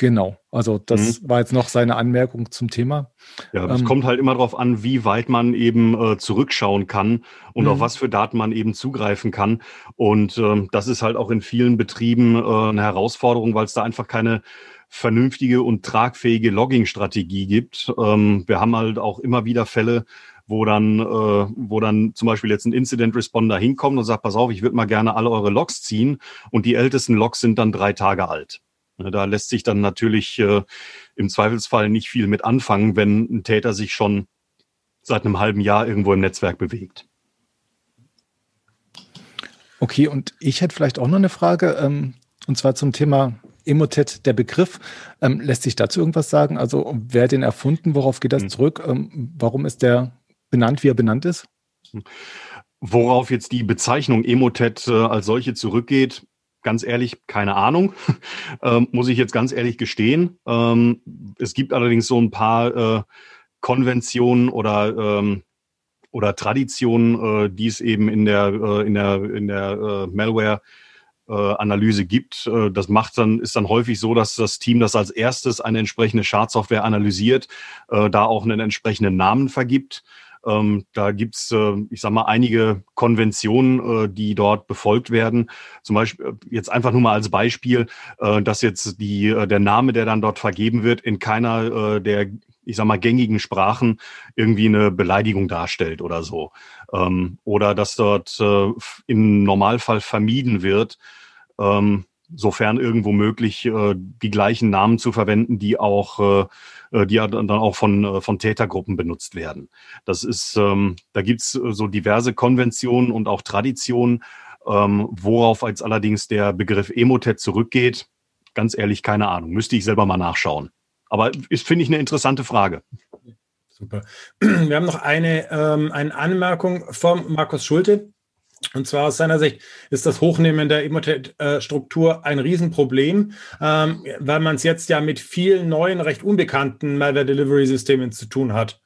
Genau, also das mhm. war jetzt noch seine Anmerkung zum Thema. Ja, es ähm, kommt halt immer darauf an, wie weit man eben äh, zurückschauen kann und auf mhm. was für Daten man eben zugreifen kann. Und ähm, das ist halt auch in vielen Betrieben äh, eine Herausforderung, weil es da einfach keine vernünftige und tragfähige Logging-Strategie gibt. Ähm, wir haben halt auch immer wieder Fälle, wo dann, äh, wo dann zum Beispiel jetzt ein Incident Responder hinkommt und sagt, pass auf, ich würde mal gerne alle eure Logs ziehen und die ältesten Logs sind dann drei Tage alt. Ne, da lässt sich dann natürlich äh, im Zweifelsfall nicht viel mit anfangen, wenn ein Täter sich schon seit einem halben Jahr irgendwo im Netzwerk bewegt. Okay, und ich hätte vielleicht auch noch eine Frage, ähm, und zwar zum Thema Emotet, der Begriff. Ähm, lässt sich dazu irgendwas sagen? Also, wer hat den erfunden? Worauf geht das hm. zurück? Ähm, warum ist der benannt, wie er benannt ist? Worauf jetzt die Bezeichnung Emotet äh, als solche zurückgeht, ganz ehrlich, keine Ahnung, ähm, muss ich jetzt ganz ehrlich gestehen. Ähm, es gibt allerdings so ein paar äh, Konventionen oder ähm, oder Traditionen, äh, die es eben in der äh, in der in der äh, Malware äh, Analyse gibt. Äh, das macht dann ist dann häufig so, dass das Team das als erstes eine entsprechende Schadsoftware analysiert, da auch einen entsprechenden Namen vergibt Ähm, da gibt's, äh, ich sag mal, einige Konventionen, äh, die dort befolgt werden. Zum Beispiel äh, jetzt einfach nur mal als Beispiel, äh, dass jetzt die, äh, der Name, der dann dort vergeben wird, in keiner äh, der ich sag mal, gängigen Sprachen irgendwie eine Beleidigung darstellt oder so. Ähm, oder dass dort äh, im Normalfall vermieden wird, ähm, sofern irgendwo möglich, äh, die gleichen Namen zu verwenden, die auch, äh, äh die dann auch von, äh, von Tätergruppen benutzt werden. Das ist, ähm, da gibt's so diverse Konventionen und auch Traditionen, ähm, worauf als allerdings der Begriff Emotet zurückgeht. Ganz ehrlich, keine Ahnung. Müsste ich selber mal nachschauen. Aber ist, finde ich, eine interessante Frage. Super. Wir haben noch eine, ähm, eine Anmerkung vom Markus Schulte. Und zwar aus seiner Sicht ist das Hochnehmen der Emotet-Struktur ein Riesenproblem, ähm, weil man es jetzt ja mit vielen neuen, recht unbekannten Malware-Delivery-Systemen zu tun hat.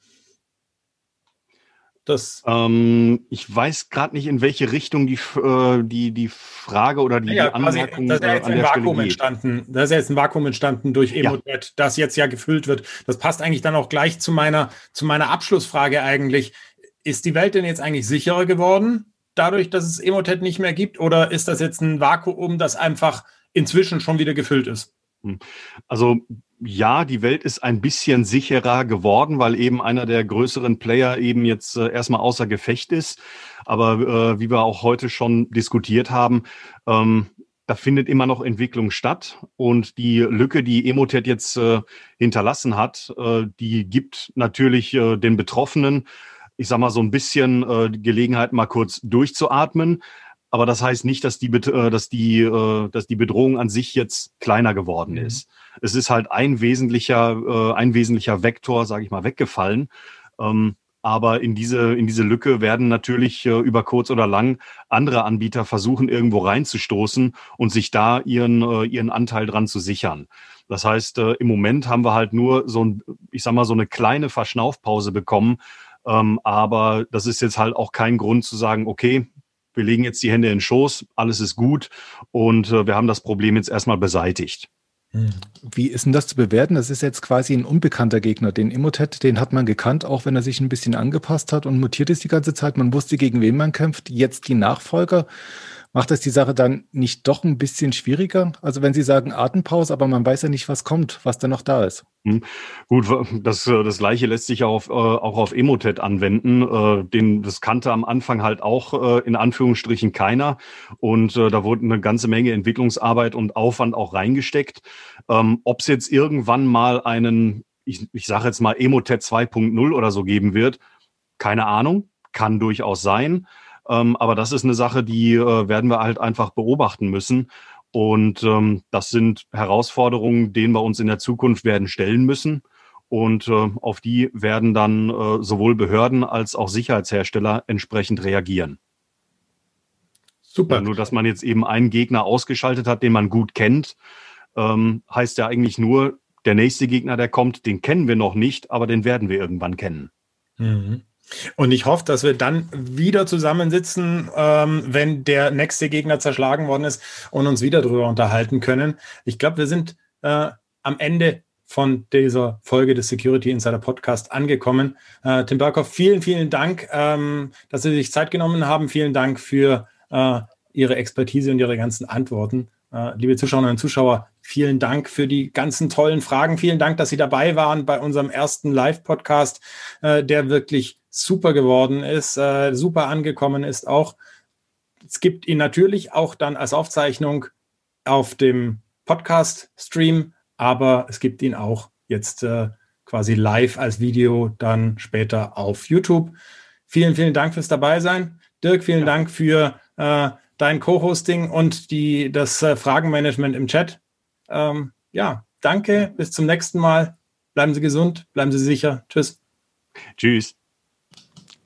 Das ähm, ich weiß gerade nicht, in welche Richtung die, äh, die, die Frage oder die, ja, die Anmerkung quasi, da ist ja jetzt ein Vakuum entstanden. Da ist ja jetzt ein Vakuum entstanden durch Emotet, ja. das jetzt ja gefüllt wird. Das passt eigentlich dann auch gleich zu meiner, zu meiner Abschlussfrage eigentlich. Ist die Welt denn jetzt eigentlich sicherer geworden? Dadurch, dass es Emotet nicht mehr gibt? Oder ist das jetzt ein Vakuum, das einfach inzwischen schon wieder gefüllt ist? Hm. Also ja, die Welt ist ein bisschen sicherer geworden, weil eben einer der größeren Player eben jetzt äh, erstmal außer Gefecht ist. Aber äh, wie wir auch heute schon diskutiert haben, ähm, da findet immer noch Entwicklung statt und die Lücke, die Emotet jetzt äh, hinterlassen hat, äh, die gibt natürlich äh, den Betroffenen ich sag mal, so ein bisschen äh, Gelegenheit, mal kurz durchzuatmen. Aber das heißt nicht, dass die, äh, dass die, äh, dass die Bedrohung an sich jetzt kleiner geworden mhm. ist. Es ist halt ein wesentlicher, äh, ein wesentlicher Vektor, sage ich mal, weggefallen. Ähm, aber in diese, in diese Lücke werden natürlich äh, über kurz oder lang andere Anbieter versuchen, irgendwo reinzustoßen und sich da ihren, äh, ihren Anteil dran zu sichern. Das heißt, äh, im Moment haben wir halt nur so ein, ich sag mal, so eine kleine Verschnaufpause bekommen, ähm, aber das ist jetzt halt auch kein Grund zu sagen, okay, wir legen jetzt die Hände in den Schoß, alles ist gut und äh, wir haben das Problem jetzt erstmal beseitigt. Hm. Wie ist denn das zu bewerten? Das ist jetzt quasi ein unbekannter Gegner. Den Emotet, den hat man gekannt, auch wenn er sich ein bisschen angepasst hat und mutiert ist die ganze Zeit. Man wusste, gegen wen man kämpft. Jetzt die Nachfolger. Macht das die Sache dann nicht doch ein bisschen schwieriger? Also wenn Sie sagen Atempause, aber man weiß ja nicht, was kommt, was da noch da ist. Hm. Gut, das, äh, das gleiche lässt sich auf, äh, auch auf Emotet anwenden. Äh, den, das kannte am Anfang halt auch in Anführungsstrichen keiner. Und da wurde eine ganze Menge Entwicklungsarbeit und Aufwand auch reingesteckt. Ähm, Ob es jetzt irgendwann mal einen, ich, ich sage jetzt mal Emotet 2.0 oder so geben wird, keine Ahnung, kann durchaus sein. Ähm, aber das ist eine Sache, die äh, werden wir halt einfach beobachten müssen. Und ähm, das sind Herausforderungen, denen wir uns in der Zukunft werden stellen müssen. Und äh, auf die werden dann äh, sowohl Behörden als auch Sicherheitshersteller entsprechend reagieren. Super. Ja, nur, dass man jetzt eben einen Gegner ausgeschaltet hat, den man gut kennt, ähm, heißt ja eigentlich nur, der nächste Gegner, der kommt, den kennen wir noch nicht, aber den werden wir irgendwann kennen. Mhm. Und ich hoffe, dass wir dann wieder zusammensitzen, ähm, wenn der nächste Gegner zerschlagen worden ist und uns wieder darüber unterhalten können. Ich glaube, wir sind äh, am Ende von dieser Folge des Security Insider Podcast angekommen. Äh, Tim Berghoff, vielen, vielen Dank, ähm, dass Sie sich Zeit genommen haben. Vielen Dank für äh, Ihre Expertise und Ihre ganzen Antworten. Äh, liebe Zuschauerinnen und Zuschauer, vielen Dank für die ganzen tollen Fragen. Vielen Dank, dass Sie dabei waren bei unserem ersten Live-Podcast, äh, der wirklich super geworden ist, äh, super angekommen ist auch. Es gibt ihn natürlich auch dann als Aufzeichnung auf dem Podcast-Stream, aber es gibt ihn auch jetzt äh, quasi live als Video dann später auf YouTube. Vielen, vielen Dank fürs Dabeisein. Dirk, vielen ja. Dank für äh, dein Co-Hosting und die, das äh, Fragenmanagement im Chat. Ähm, ja, danke, bis zum nächsten Mal. Bleiben Sie gesund, bleiben Sie sicher. Tschüss. Tschüss.